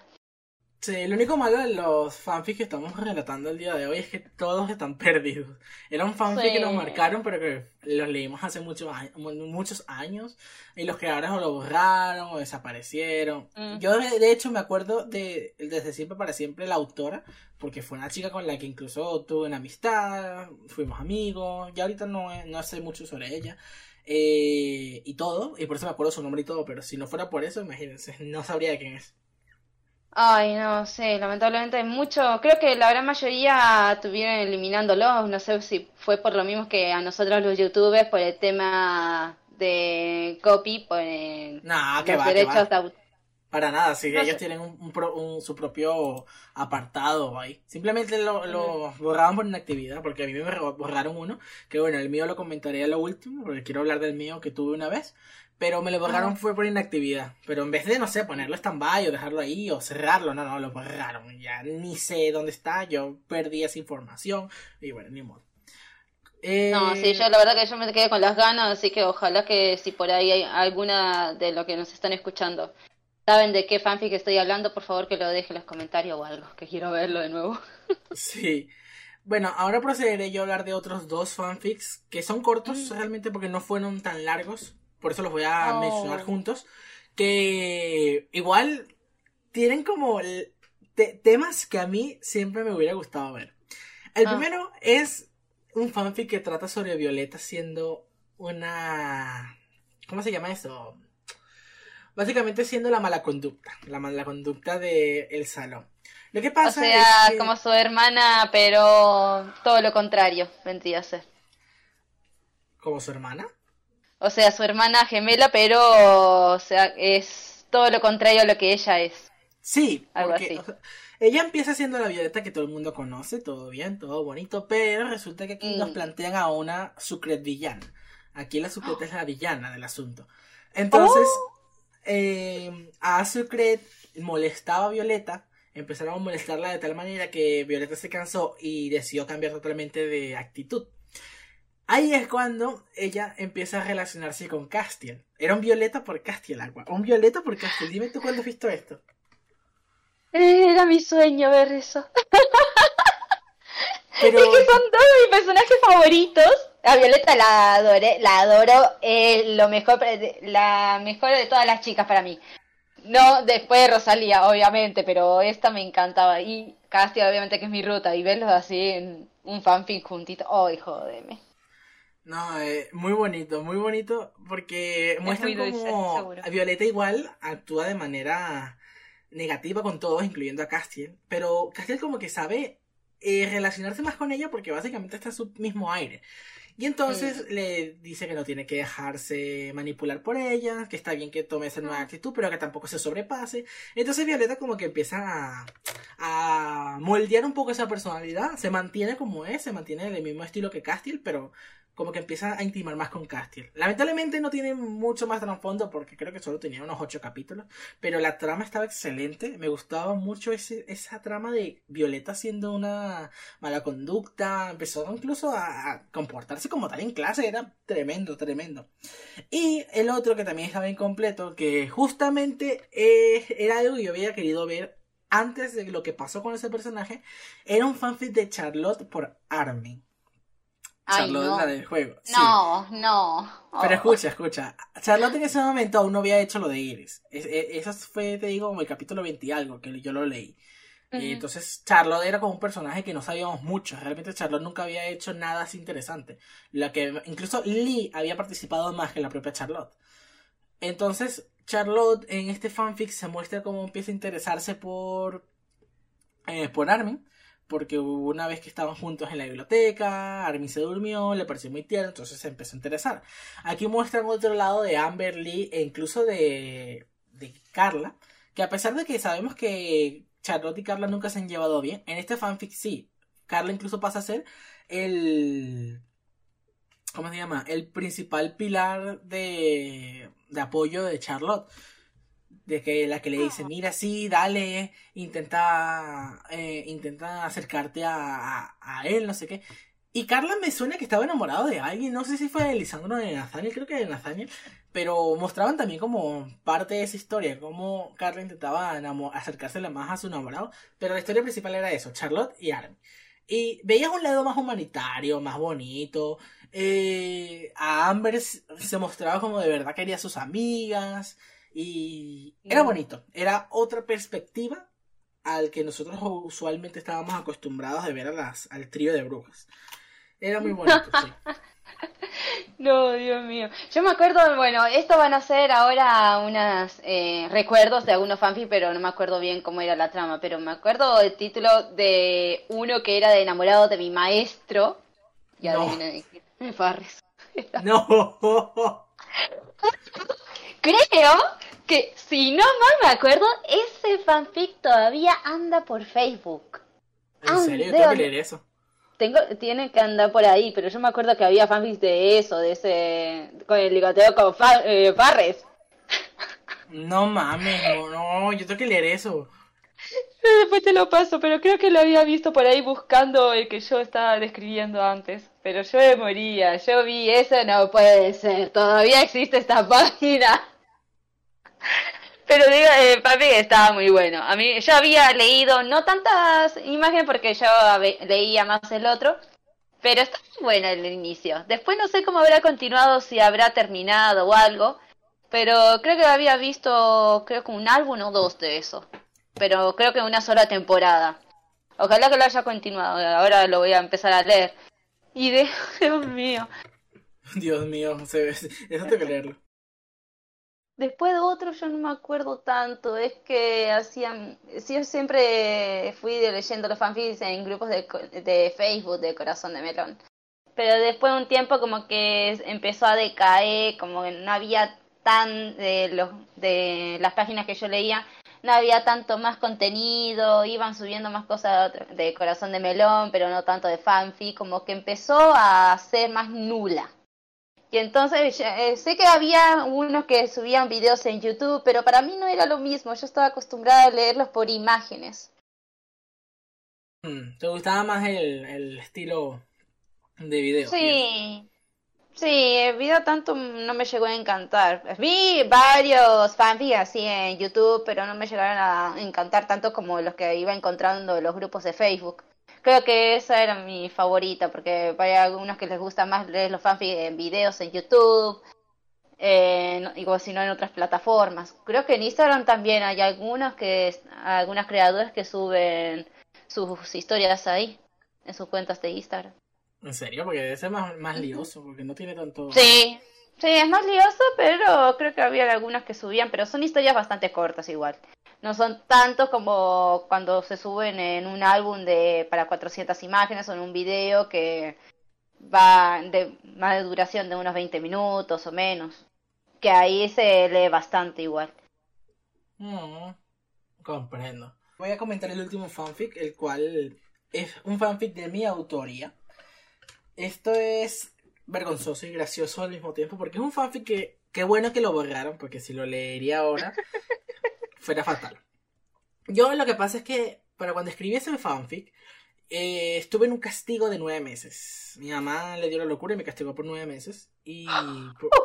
Sí, lo único malo de los fanfics que estamos relatando el día de hoy es que todos están perdidos. Era un fanfic que nos marcaron, pero que los leímos hace muchos años, muchos años y los creadores o lo borraron o desaparecieron. Mm. Yo, de, hecho, me acuerdo de Desde Siempre para Siempre, la autora, porque fue una chica con la que incluso tuve una amistad, fuimos amigos, ya ahorita no, no sé mucho sobre ella. Eh, y todo, y por eso me acuerdo su nombre y todo, pero si no fuera por eso, imagínense, no sabría de quién es. Ay, no sé, lamentablemente mucho, creo que la gran mayoría estuvieron eliminándolo, no sé si fue por lo mismo que a nosotros los youtubers, por el tema de copy, por el, los derechos Para nada, sí, ellos tienen un, su propio apartado ahí. Simplemente lo, lo borraban por inactividad, porque a mí me borraron uno, que bueno, el mío lo comentaré a lo último, porque quiero hablar del mío que tuve una vez, pero me lo borraron fue por inactividad. Pero en vez de, no sé, ponerlo stand-by o dejarlo ahí o cerrarlo, no, no, lo borraron. Ya ni sé dónde está, yo perdí esa información y bueno, ni modo. No, sí, yo la verdad que yo me quedé con las ganas, así que ojalá que si por ahí hay alguna de lo que nos están escuchando saben de qué fanfic estoy hablando, por favor que lo dejen en los comentarios o algo, que quiero verlo de nuevo. sí. Bueno, ahora procederé yo a hablar de otros dos fanfics que son cortos realmente porque no fueron tan largos por eso los voy a mencionar juntos, que igual tienen como temas que a mí siempre me hubiera gustado ver. El ah. primero es un fanfic que trata sobre Violeta siendo una... ¿Cómo se llama eso? Básicamente siendo la mala conducta, la mala conducta del el salón. Lo que pasa o sea, como su hermana, pero todo lo contrario, vendría a ser. ¿Como su hermana? O sea, su hermana gemela, pero o sea, es todo lo contrario a lo que ella es. Sí, algo así. ella empieza siendo la Violeta que todo el mundo conoce, todo bien, todo bonito, pero resulta que aquí nos mm. plantean a una Sucret villana. Aquí la Sucret es la villana del asunto. Entonces, oh. eh, a Sucret molestaba a Violeta, empezaron a molestarla de tal manera que Violeta se cansó y decidió cambiar totalmente de actitud. Ahí es cuando ella empieza a relacionarse con Castiel. Era un violeta por Castiel agua. Un violeta por Castiel. Dime tú cuándo has visto esto. Era mi sueño ver eso. Pero... Es que son todos mis personajes favoritos. A Violeta la adoré, la adoro, es lo mejor, la mejor de todas las chicas para mí. No, después de Rosalía, obviamente, pero esta me encantaba. Y Castiel, obviamente, que es mi ruta. Y verlos así en un fanfic juntito. ¡Ay, jodeme! No, eh, muy bonito, muy bonito, porque muestran como Violeta igual actúa de manera negativa con todos, incluyendo a Castiel, pero Castiel como que sabe eh, relacionarse más con ella porque básicamente está en su mismo aire. Y entonces le dice que no tiene que dejarse manipular por ella, que está bien que tome esa nueva actitud, pero que tampoco se sobrepase. Entonces Violeta como que empieza a, a moldear un poco esa personalidad, se mantiene como es, se mantiene del mismo estilo que Castiel, pero como que empieza a intimar más con Castiel. Lamentablemente no tiene mucho más trasfondo porque creo que solo tenía unos ocho capítulos, pero la trama estaba excelente. Me gustaba mucho esa trama de Violeta siendo una mala conducta, empezó incluso a, comportarse como tal en clase, era tremendo, tremendo. Y el otro que también estaba incompleto, que justamente eh, era algo que yo había querido ver antes de lo que pasó con ese personaje, era un fanfic de Charlotte por Armin. Charlotte no. la del juego. No, no. Pero oh. escucha, escucha. Charlotte en ese momento aún no había hecho lo de Iris. E, eso fue, te digo, como el capítulo 20 y algo, que yo lo leí. entonces Charlotte era como un personaje que no sabíamos mucho. Realmente Charlotte nunca había hecho nada así interesante. La que incluso Lee había participado más que la propia Charlotte. Entonces Charlotte en este fanfic se muestra como empieza a interesarse por eh, por Armin porque una vez que estaban juntos en la biblioteca, Armin se durmió, le pareció muy tierno, entonces se empezó a interesar. Aquí muestran otro lado de Amber Lee e incluso de, de Carla, que a pesar de que sabemos que Charlotte y Carla nunca se han llevado bien, en este fanfic sí, Carla incluso pasa a ser el... ¿Cómo se llama? El principal pilar de, de apoyo de Charlotte de que la que le dice, mira, sí, dale, intenta, eh, intenta acercarte a, a, él, no sé qué. Y Carla me suena que estaba enamorado de alguien, no sé si fue de Lisandro o de Nathaniel, creo que de Nathaniel, pero mostraban también como parte de esa historia, cómo Carla intentaba acercársele más a su enamorado, pero la historia principal era eso, Charlotte y Armin. Y veías un lado más humanitario, más bonito. Eh, a Amber se mostraba como de verdad quería a sus amigas. Y era bonito, era otra perspectiva al que nosotros usualmente estábamos acostumbrados de ver a las, al trío de brujas. Era muy bonito, sí. No, Dios mío. Yo me acuerdo, bueno, esto van a ser ahora unos eh, recuerdos de algunos fanfics, pero no me acuerdo bien cómo era la trama. Pero me acuerdo el título de uno que era de enamorado de mi maestro. Ya no. de qué. Farres. No. Creo que, si no mal me acuerdo, ese fanfic todavía anda por Facebook. ¿En serio? Tengo que leer eso. Tengo, tiene que andar por ahí, pero yo me acuerdo que había fanfics de eso, de ese. con el ligoteo con eh, Farres. No mames, no, no, yo tengo que leer eso. Después te lo paso, pero creo que lo había visto por ahí buscando el que yo estaba describiendo antes. Pero yo me moría, yo vi eso, no puede ser, todavía existe esta página. Pero digo, eh, papi estaba muy bueno. A mí, yo había leído no tantas imágenes porque yo leía más el otro, pero está muy bueno el inicio. Después no sé cómo habrá continuado, si habrá terminado o algo, pero creo que había visto, creo que un álbum o dos de eso. Pero creo que una sola temporada. Ojalá que lo haya continuado. Ahora lo voy a empezar a leer. Y de... Dios mío. Dios mío, se eso tengo que leerlo. Después de otro yo no me acuerdo tanto, es que hacían, yo siempre fui leyendo los fanfics en grupos de, de Facebook de Corazón de Melón, pero después de un tiempo como que empezó a decaer, como que no había tan de los de las páginas que yo leía, no había tanto más contenido, iban subiendo más cosas de Corazón de Melón, pero no tanto de fanfic, como que empezó a ser más nula. Y entonces eh, sé que había unos que subían videos en YouTube, pero para mí no era lo mismo. Yo estaba acostumbrada a leerlos por imágenes. Mm, ¿Te gustaba más el, el estilo de video? Sí. Sí, el video tanto no me llegó a encantar. Vi varios fanfics así en YouTube, pero no me llegaron a encantar tanto como los que iba encontrando en los grupos de Facebook. Creo que esa era mi favorita, porque hay algunos que les gusta más leer los fanfics en videos en YouTube. eh, igual si no en otras plataformas. Creo que en Instagram también hay algunos que, algunas creadoras que suben sus historias ahí, en sus cuentas de Instagram. ¿En serio? Porque debe ser más, más lioso, porque no tiene tanto... Sí, sí, es más lioso, pero creo que había algunas que subían, pero son historias bastante cortas igual. No son tantos como cuando se suben en un álbum de para 400 imágenes o en un video que va de más de duración de unos 20 minutos o menos. Que ahí se lee bastante igual. Mm, comprendo. Voy a comentar el último fanfic, el cual es un fanfic de mi autoría. Esto es vergonzoso y gracioso al mismo tiempo porque es un fanfic que qué bueno que lo borraron porque si lo leería ahora fuera fatal. Yo lo que pasa es que para cuando escribí ese fanfic eh, estuve en un castigo de nueve meses. Mi mamá le dio la locura y me castigó por nueve meses. Y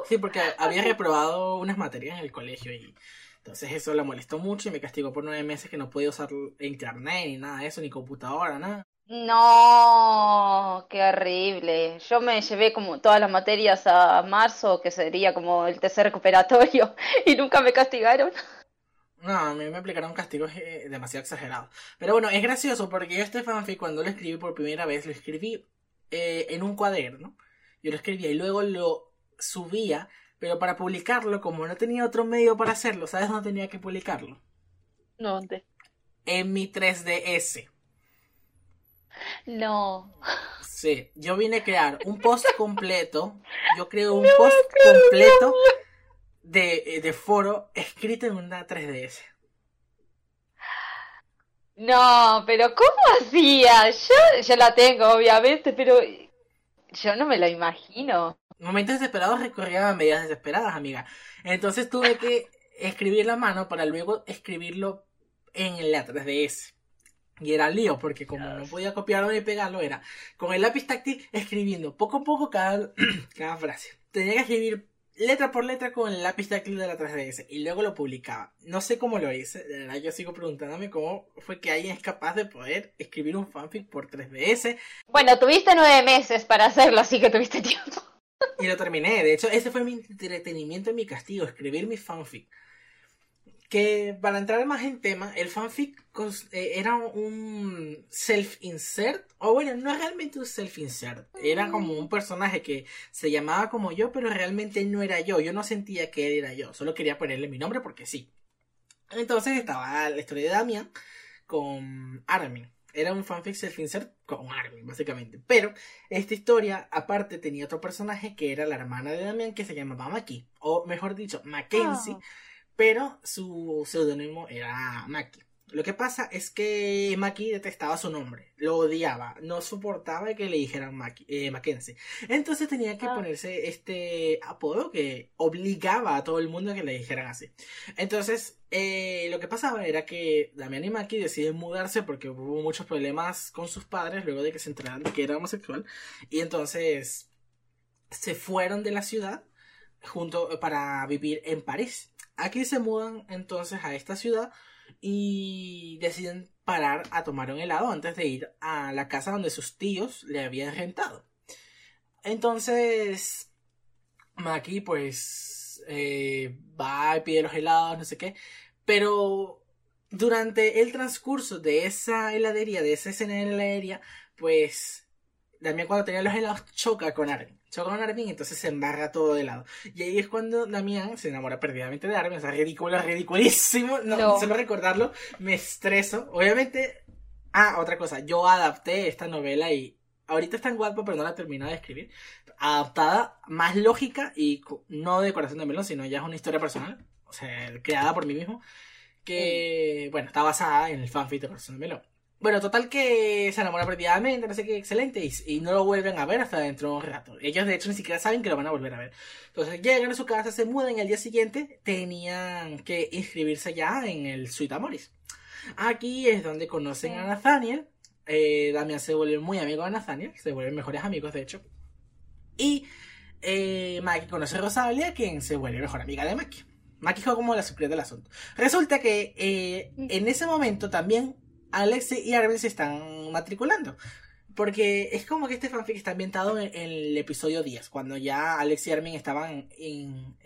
sí, porque había reprobado unas materias en el colegio y entonces eso la molestó mucho y me castigó por nueve meses que no podía usar internet ni nada de eso, ni computadora, nada. No, qué horrible. Yo me llevé como todas las materias a marzo, que sería como el tercer recuperatorio, y nunca me castigaron. No, a mí me aplicaron castigos eh, demasiado exagerados. Pero bueno, es gracioso porque yo este fanfic cuando lo escribí por primera vez, lo escribí eh, en un cuaderno. Yo lo escribía y luego lo subía, pero para publicarlo, como no tenía otro medio para hacerlo, ¿sabes dónde tenía que publicarlo? ¿Dónde? En mi 3DS. No. Sí, yo vine a crear un post completo. Yo creo un post completo de, de foro escrito en una 3DS. No, pero ¿cómo hacía? Yo, yo la tengo, obviamente, pero yo no me lo imagino. Momentos desesperados recorrían a medidas desesperadas, amiga. Entonces tuve que escribir la mano para luego escribirlo en la 3DS. Y era lío, porque como no podía copiarlo ni pegarlo, era con el lápiz táctil escribiendo poco a poco cada, cada frase. Tenía que escribir letra por letra con el lápiz táctil de la 3DS y luego lo publicaba. No sé cómo lo hice, de verdad yo sigo preguntándome cómo fue que alguien es capaz de poder escribir un fanfic por 3DS. Bueno, tuviste nueve meses para hacerlo, así que tuviste tiempo. Y lo terminé, de hecho ese fue mi entretenimiento y mi castigo, escribir mi fanfic. Que para entrar más en tema, el fanfic eh, era un self-insert, o bueno, no es realmente un self-insert, era como un personaje que se llamaba como yo, pero realmente no era yo, yo no sentía que él era yo, solo quería ponerle mi nombre porque sí. Entonces estaba la historia de Damian con Armin. Era un fanfic self-insert con Armin, básicamente. Pero esta historia, aparte, tenía otro personaje que era la hermana de Damian que se llamaba Maki. O mejor dicho, Mackenzie. Ah pero su seudónimo era Maki. Lo que pasa es que Maki detestaba su nombre, lo odiaba, no soportaba que le dijeran Maki, eh, Mackenzie. Entonces tenía que ah. ponerse este apodo que obligaba a todo el mundo a que le dijeran así. Entonces, eh, lo que pasaba era que Damián y Maki deciden mudarse porque hubo muchos problemas con sus padres luego de que se enteraron de que era homosexual. Y entonces se fueron de la ciudad junto para vivir en París. Aquí se mudan entonces a esta ciudad y deciden parar a tomar un helado antes de ir a la casa donde sus tíos le habían rentado. Entonces, Maki pues eh, va y pide los helados, no sé qué, pero durante el transcurso de esa heladería, de esa escena en la heladería, pues también cuando tenía los helados choca con Armin choca con Armin, entonces se embarra todo de lado. Y ahí es cuando Damián se enamora perdidamente de Armin, o sea, ridículo, ridiculísimo. No, solo recordarlo me estreso. Obviamente, ah, otra cosa, yo adapté esta novela y ahorita está en guapo, pero no la he terminado de escribir. Adaptada, más lógica y no de corazón de melón, sino ya es una historia personal, o sea, creada por mí mismo, que, bueno, está basada en el fanfic de corazón de melón. Bueno, total que se enamora perdidamente, no sé qué, excelente, y, no lo vuelven a ver hasta dentro de un rato. Ellos de hecho ni siquiera saben que lo van a volver a ver. Entonces llegan a su casa, se mudan y al día siguiente tenían que inscribirse ya en el Suite Amoris. Aquí es donde conocen a Nathaniel. Eh, Damian se vuelve muy amigo de Nathaniel, se vuelven mejores amigos de hecho. Y eh, Maki conoce a Rosalia, quien se vuelve mejor amiga de Maki. Maki fue como la superior del asunto. Resulta que eh, en ese momento también Alex y Armin se están matriculando. porque es como que este fanfic está ambientado en, el episodio 10, cuando ya Alex y Armin estaban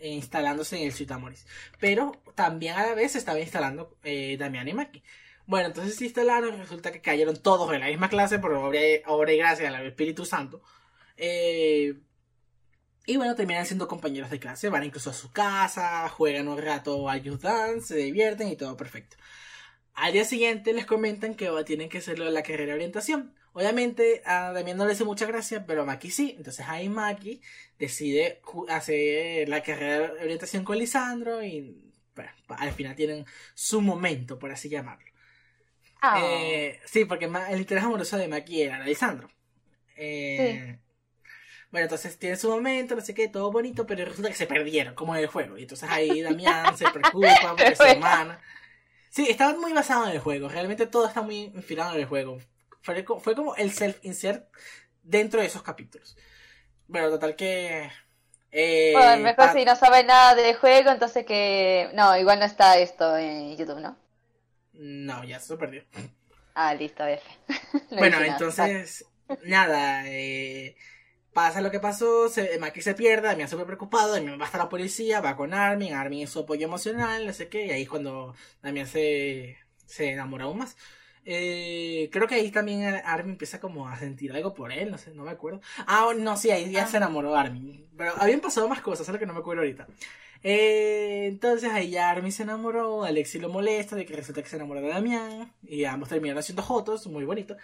instalándose en el Suitamoris. Pero también a la vez se estaba instalando eh, Damián y Maki. Bueno, entonces se instalaron y resulta que cayeron todos en la misma clase por obra, obra y gracia del Espíritu Santo. Eh, y bueno, terminan siendo compañeros de clase, van incluso a su casa, juegan un rato a Youth Dance, se divierten y todo perfecto. Al día siguiente les comentan que tienen que hacerlo de la carrera de orientación. Obviamente a Damián no le hace mucha gracia, pero a Maki sí. Entonces ahí Maki decide hacer la carrera de orientación con Lisandro y bueno, al final tienen su momento, por así llamarlo. Ah. Eh, sí, porque el interés amoroso de Maki era Lisandro. Eh, bueno, entonces tiene su momento, no sé qué, todo bonito, pero resulta que se perdieron, como en el juego. Y entonces ahí Damián se preocupa por su hermana. Sí, estaba muy basado en el juego. Realmente todo está muy inspirado en el juego. Fue, fue como el self-insert dentro de esos capítulos. Bueno, total que. Eh, bueno, mejor si no sabe nada del juego, entonces que. No, igual no está esto en YouTube, ¿no? No, ya se perdió. Ah, listo, F. bueno, entonces. Nada, eh pasa lo que pasó, se, Maki se pierde, me súper preocupado, Damián va hasta la policía, va con Armin, Armin es su apoyo emocional, no sé qué, y ahí es cuando Damián se, se enamora aún más. Eh, creo que ahí también Armin empieza como a sentir algo por él, no sé, no me acuerdo. Ah, no, sí, ahí ya se ah. enamoró Armin. Pero habían pasado más cosas, lo que no me acuerdo ahorita. Eh, entonces ahí ya Armin se enamoró, Alexi lo molesta de que resulta que se enamoró de Damián, y ambos terminaron haciendo fotos, muy bonito.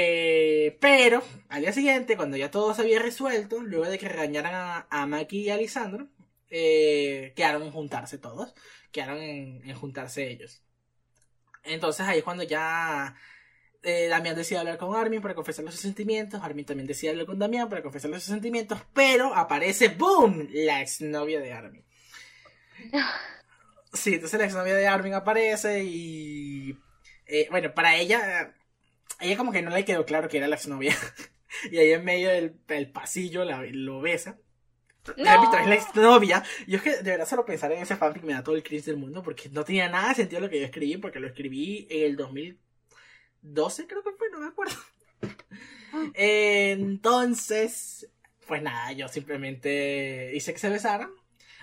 Eh, pero al día siguiente, cuando ya todo se había resuelto, luego de que regañaran a, Maki y a Lisandro, eh, quedaron en juntarse todos, quedaron en, juntarse ellos. Entonces ahí es cuando ya eh, Damián decide hablar con Armin para confesarle sus sentimientos, Armin también decide hablar con Damián para confesarle sus sentimientos, pero aparece, ¡boom!, la exnovia de Armin. Sí, entonces la exnovia de Armin aparece y... bueno, para ella ella como que no le quedó claro que era la exnovia. y ahí en medio del, pasillo la, lo besa. No. es la exnovia. Yo es que de verdad solo pensar en ese fanfic me da todo el cringe del mundo porque no tenía nada de sentido lo que yo escribí porque lo escribí en el 2012 creo que fue, no me acuerdo. Entonces, pues nada, yo simplemente hice que se besaran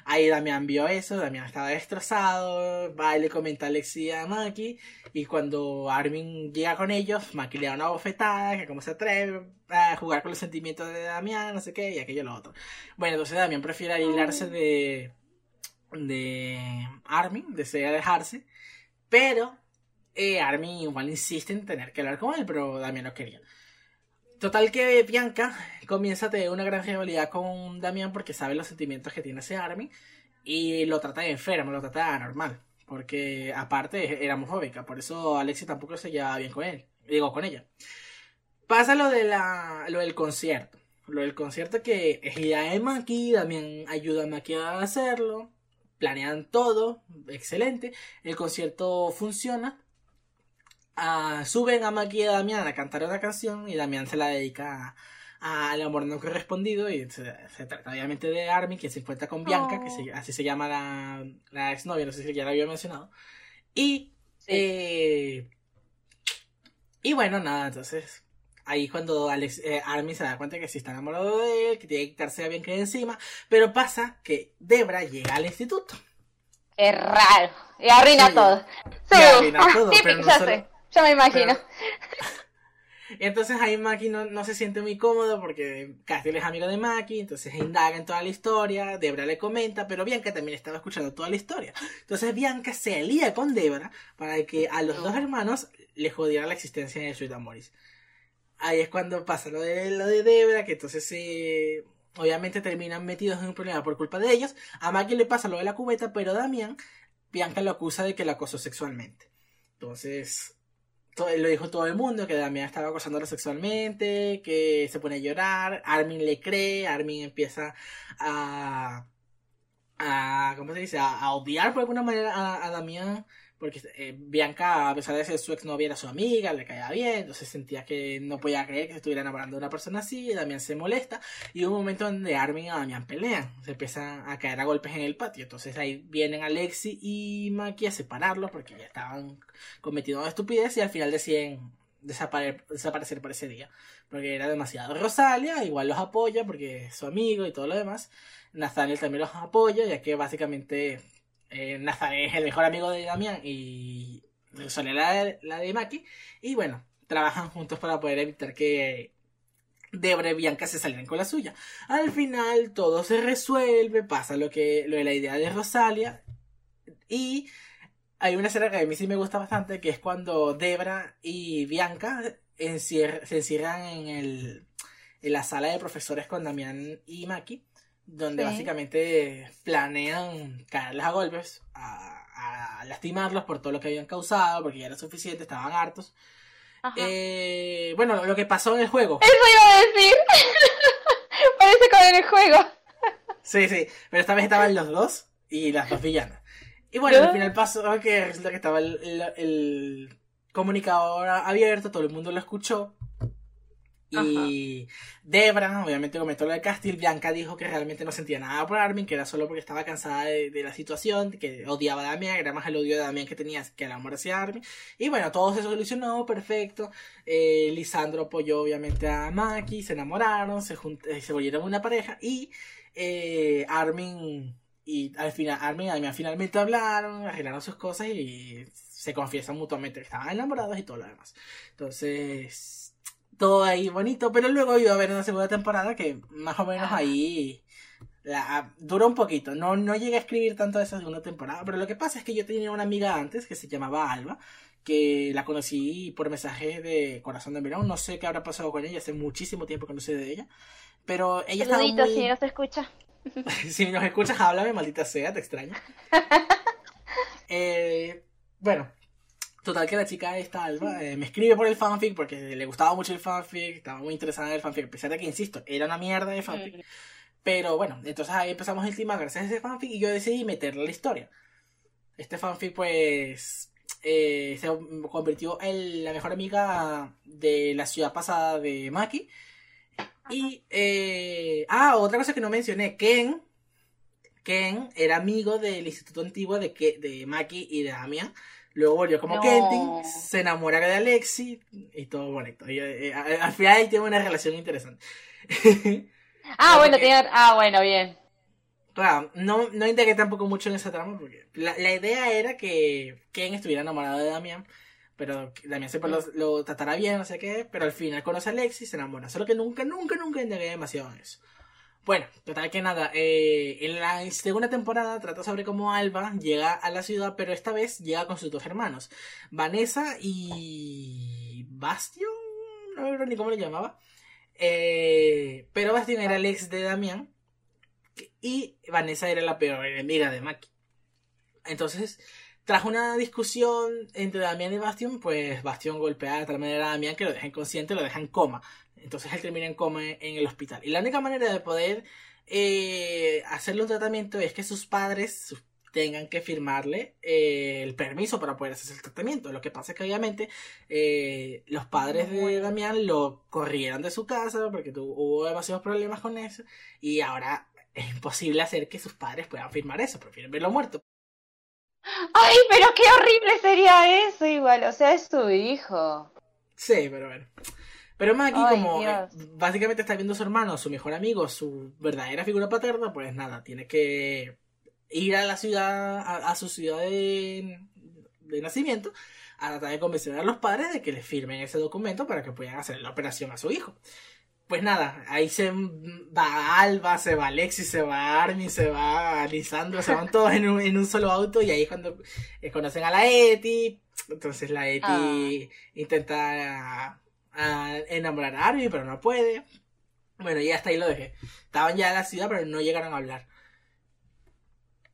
Ahí Damián vio eso, Damián estaba destrozado, va y le comenta a Alexi a Maki, y cuando Armin llega con ellos, Maki le da una bofetada, que cómo se atreve a jugar con los sentimientos de Damián, no sé qué, y aquello lo otro. Bueno, entonces Damián prefiere aislarse de, de Armin, desea alejarse, pero eh, Armin igual insiste en tener que hablar con él, pero Damián no quería. Total que Bianca comienza a tener una gran rivalidad con Damián porque sabe los sentimientos que tiene ese Armin y lo trata de enfermo, lo trata de anormal. Porque aparte era homofóbica, por eso Alexi tampoco se llevaba bien con él, digo con ella. Pasa lo de la lo del concierto. Lo del concierto que es idea de Maki, Damián ayuda a Maki a hacerlo, planean todo, excelente. El concierto funciona, suben a Maki y a Damián a cantar una canción y Damián se la dedica al amor no correspondido y se, trata obviamente de Armin que se encuentra con Bianca, que así se llama la, la exnovia, no sé si ya la había mencionado. Y, eh, y bueno, nada, entonces ahí cuando Alex, eh, Armin se da cuenta que sí está enamorado de él, que tiene que quitarse a Bianca de encima, pero pasa que Debra llega al instituto. Es raro. Y arruina todo. Sí, arruina todo, pero no ya me imagino. Entonces ahí Maki no, se siente muy cómodo porque Castiel es amigo de Maki, entonces indaga en toda la historia, Debra le comenta, pero Bianca también estaba escuchando toda la historia. Entonces Bianca se alía con Debra para que a los dos hermanos les jodiera la existencia de Sweet Amoris. Ahí es cuando pasa lo de, lo de Debra, que entonces eh, obviamente terminan metidos en un problema por culpa de ellos. A Maki le pasa lo de la cubeta, pero Damián, Bianca lo acusa de que la acosó sexualmente. Entonces, lo dijo todo el mundo, que Damián estaba acosándolo sexualmente, que se pone a llorar, Armin le cree, Armin empieza a, a ¿cómo se dice? A, odiar por alguna manera a, a Damián porque eh, Bianca, a pesar de ser su exnovia, era su amiga, le caía bien, entonces sentía que no podía creer que se estuviera enamorando de una persona así, Damián se molesta, y hubo un momento donde Armin y Damián pelean, se empiezan a caer a golpes en el patio, entonces ahí vienen Alexi y Maki a separarlos porque ya estaban cometiendo una estupidez y al final deciden desaparecer por ese día. Porque era demasiado. Rosalia igual los apoya porque es su amigo y todo lo demás. Nathaniel también los apoya, ya que básicamente eh, es el mejor amigo de Damián y la, la de Maki. Y bueno, trabajan juntos para poder evitar que Debra y Bianca se salgan con la suya. Al final todo se resuelve, pasa lo que lo de la idea de Rosalia y hay una escena que a mí sí me gusta bastante, que es cuando Debra y Bianca se encierran en, el, en la sala de profesores con Damián y Maki, donde básicamente planean caerles a golpes, a, a, lastimarlos por todo lo que habían causado, porque ya era suficiente, estaban hartos. Eh, bueno, lo que pasó en el juego. Eso iba a decir. Parece como en el juego. sí, sí, pero esta vez estaban los dos y las dos villanas. Y bueno, al final pasó que resulta que estaba el, comunicador abierto, todo el mundo lo escuchó. Y Debra, obviamente, comentó lo de Castil. Bianca dijo que realmente no sentía nada por Armin, que era solo porque estaba cansada de, la situación, que odiaba a Damián, era más el odio de Damián que tenía que el amor hacia Armin. Y bueno, todo se solucionó, perfecto. Eh, Lisandro apoyó, obviamente, a Maki, se enamoraron, se, eh, se volvieron una pareja. Y eh, Armin y al final, Armin y Damián finalmente hablaron, arreglaron sus cosas y se confiesan mutuamente que estaban enamorados y todo lo demás. Entonces, todo ahí bonito, pero luego iba a haber una segunda temporada que más o menos ahí la, duró un poquito. No, no llegué a escribir tanto de esa segunda temporada, pero lo que pasa es que yo tenía una amiga antes que se llamaba Alba, que la conocí por mensaje de Corazón de Verón. No sé qué habrá pasado con ella, hace muchísimo tiempo que no sé de ella. Pero ella estaba muy... si no se escucha. si nos escuchas, háblame, maldita sea, te extraño. Eh, bueno, total que la chica esta, Alba, eh, me escribe por el fanfic porque le gustaba mucho el fanfic, estaba muy interesada en el fanfic, a pesar de que, insisto, era una mierda de fanfic. Pero bueno, entonces ahí empezamos el tema gracias a ese fanfic y yo decidí meterle la historia. Este fanfic, pues, eh, se convirtió en la mejor amiga de la ciudad pasada de Maki. Y, eh, ah, otra cosa que no mencioné, Ken, Ken era amigo del instituto antiguo de, de Maki y de Damian. Luego volvió como Kentin, se enamora de Alexi y todo bonito. Eh, al final ahí tiene una relación interesante. ah, bueno, ah, bueno, bien. Claro, no, no integré tampoco mucho en esa trama porque la, la idea era que Ken estuviera enamorado de Damian pero también siempre lo, lo, tratará bien, no sé qué, pero al final conoce a Alexis y se enamora. Solo que nunca, nunca, nunca indagué demasiado en eso. Bueno, total que nada, eh, en la segunda temporada trata sobre cómo Alba llega a la ciudad, pero esta vez llega con sus dos hermanos, Vanessa y Bastion, no me acuerdo ni cómo le llamaba, eh, pero Bastion era el ex de Damián y Vanessa era la peor enemiga de Maki. Entonces, tras una discusión entre Damián y Bastion, pues Bastion golpea de tal manera a Damián que lo deja inconsciente, lo deja en coma. Entonces él termina en coma en el hospital. Y la única manera de poder eh, hacerle un tratamiento es que sus padres tengan que firmarle eh, el permiso para poder hacer el tratamiento. Lo que pasa es que obviamente eh, los padres de Damián lo corrieron de su casa porque hubo demasiados problemas con eso y ahora es imposible hacer que sus padres puedan firmar eso, prefieren verlo muerto. Ay, pero qué horrible sería eso igual, o sea, es su hijo. Sí, pero bueno. Pero Maggie, como eh, básicamente está viendo a su hermano, su mejor amigo, su verdadera figura paterna, pues nada, tiene que ir a la ciudad, a, su ciudad de, de, nacimiento, a tratar de convencer a los padres de que le firmen ese documento para que puedan hacer la operación a su hijo pues nada, ahí se va Alba, se va Alexis, se va Armin, se va Lisandro, se van todos en un, en un solo auto y ahí es cuando eh, conocen a la Eti. Entonces la Eti ah. intenta enamorar a Armin, pero no puede. Bueno, y hasta ahí lo dejé. Estaban ya en la ciudad, pero no llegaron a hablar.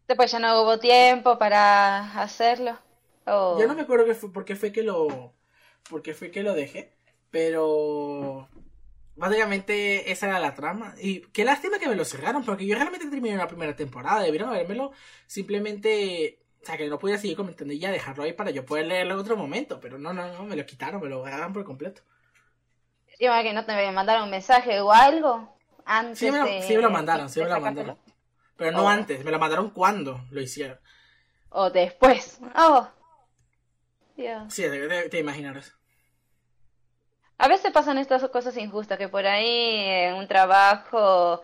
Después ya no hubo tiempo para hacerlo. Yo no me acuerdo que fue, por qué fue que lo. por qué fue que lo dejé. Pero Básicamente esa era la trama. Y qué lástima que me lo cerraron, porque yo realmente terminé la primera temporada. Debieron habérmelo simplemente. O sea, que no podía seguir comentando y ya dejarlo ahí para yo poder leerlo en otro momento. Pero no, no, no, me lo quitaron, me lo agarraron por completo. Sí, que no te mandaron un mensaje o algo antes. Sí, me lo, sí me lo mandaron, sí me lo mandaron. Pero no oh. antes, me lo mandaron cuando lo hicieron. O después. Oh. Sí, te, te, A veces pasan estas cosas injustas, que por ahí en un trabajo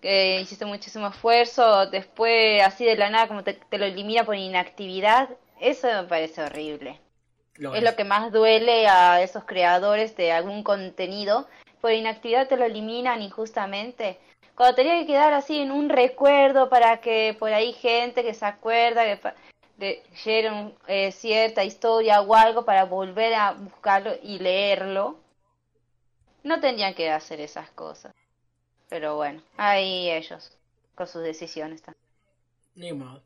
que hiciste muchísimo esfuerzo, después así de la nada como te, lo elimina por inactividad, eso me parece horrible. es, lo que más duele a esos creadores de algún contenido, por inactividad te lo eliminan injustamente. Cuando tenía que quedar así en un recuerdo para que por ahí gente que se acuerda que leyeron eh, cierta historia o algo para volver a buscarlo y leerlo, no tendrían que hacer esas cosas. Pero bueno, ahí ellos, con sus decisiones también. Ni modo.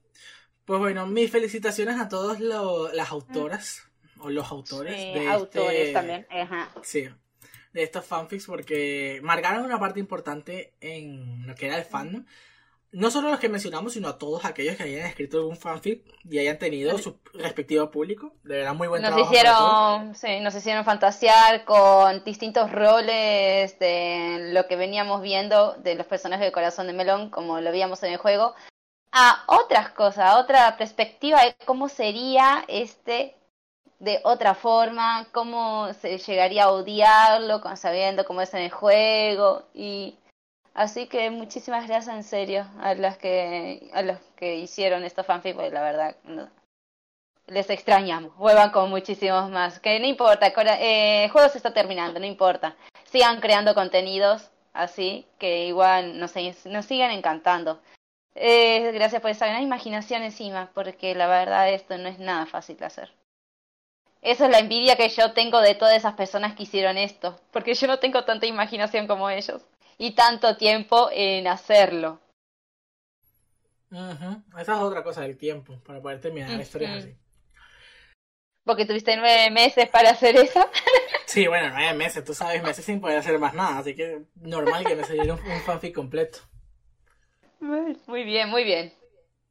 Pues bueno, mis felicitaciones a todas las autoras o los autores de autores este también. Ajá. Sí, de estos fanfics porque marcaron una parte importante en lo que era el fandom no solo los que mencionamos, sino a todos aquellos que hayan escrito algún fanfic y hayan tenido su respectivo público. De verdad, muy buen nos trabajo. Hicieron, sí, nos hicieron fantasear con distintos roles de lo que veníamos viendo de los personajes de Corazón de Melón, como lo veíamos en el juego, a otras cosas, a otra perspectiva de cómo sería este de otra forma, cómo se llegaría a odiarlo, sabiendo cómo es en el juego y Así que muchísimas gracias en serio a los que a los que hicieron estos fanfic, porque la verdad les extrañamos. Vuelvan con muchísimos más. Que no importa, eh, el juego se está terminando, no importa. Sigan creando contenidos así, que igual nos, nos sigan encantando. Eh, gracias por esa gran imaginación encima, porque la verdad esto no es nada fácil de hacer. Esa es la envidia que yo tengo de todas esas personas que hicieron esto, porque yo no tengo tanta imaginación como ellos y tanto tiempo en hacerlo. Esa es otra cosa del tiempo, para poder terminar historias así. Porque tuviste nueve meses para hacer eso. sí, bueno, nueve meses, tú sabes, meses sin poder hacer más nada, así que normal que me saliera un, fanfic completo. Muy bien, muy bien.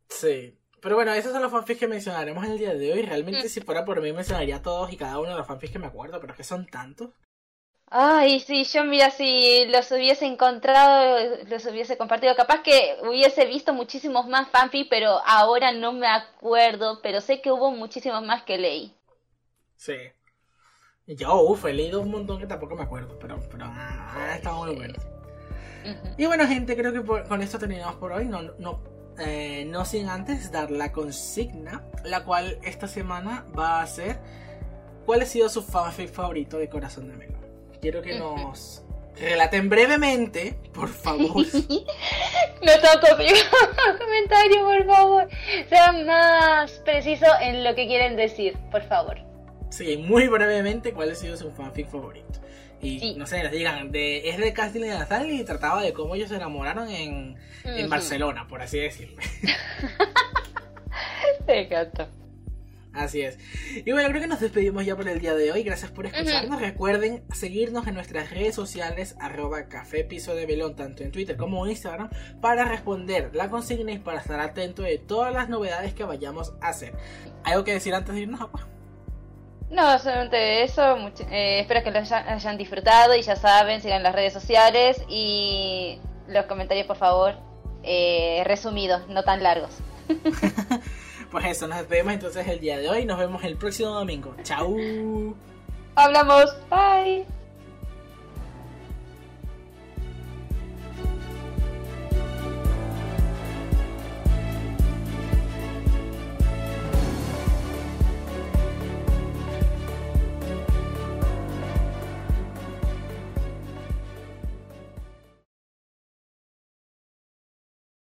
Sí. Pero bueno, esos son los fanfics que mencionaremos en el día de hoy. Realmente, si fuera por mí, mencionaría todos y cada uno de los fanfics que me acuerdo, pero es que son tantos. Ay, sí, yo mira, si los hubiese encontrado, los hubiese compartido, capaz que hubiese visto muchísimos más fanfic, pero ahora no me acuerdo, pero sé que hubo muchísimos más que leí. Sí. Yo, uff, he leído un montón que tampoco me acuerdo, pero, pero ah, está muy bueno. Y bueno, gente, creo que con esto terminamos por hoy. No, no, eh, no sin antes dar la consigna, la cual esta semana va a ser ¿Cuál ha sido su fanfic favorito de Corazón de Melo? Quiero que nos relaten brevemente, por favor. no toco comentario, por favor. Sean más precisos en lo que quieren decir, por favor. Sí, muy brevemente, ¿cuál ha sido su fanfic favorito? Y no sé, les digan, de, es de Casting de Nazal y trataba de cómo ellos se enamoraron en, en Barcelona, por así decirlo. Me encanta. Así es. Y bueno, creo que nos despedimos ya por el día de hoy. Gracias por escucharnos. Recuerden seguirnos en nuestras redes sociales, arroba café piso de velón, tanto en Twitter como en Instagram, para responder la consigna y para estar atento de todas las novedades que vayamos a hacer. ¿Algo que decir antes de irnos? No, solamente eso. Eh, espero que lo hayan disfrutado y ya saben, sigan las redes sociales y los comentarios, por favor, eh, resumidos, no tan largos. Pues eso, nos despedimos entonces el día de hoy. Nos vemos el próximo domingo. Chau. Hablamos. Bye.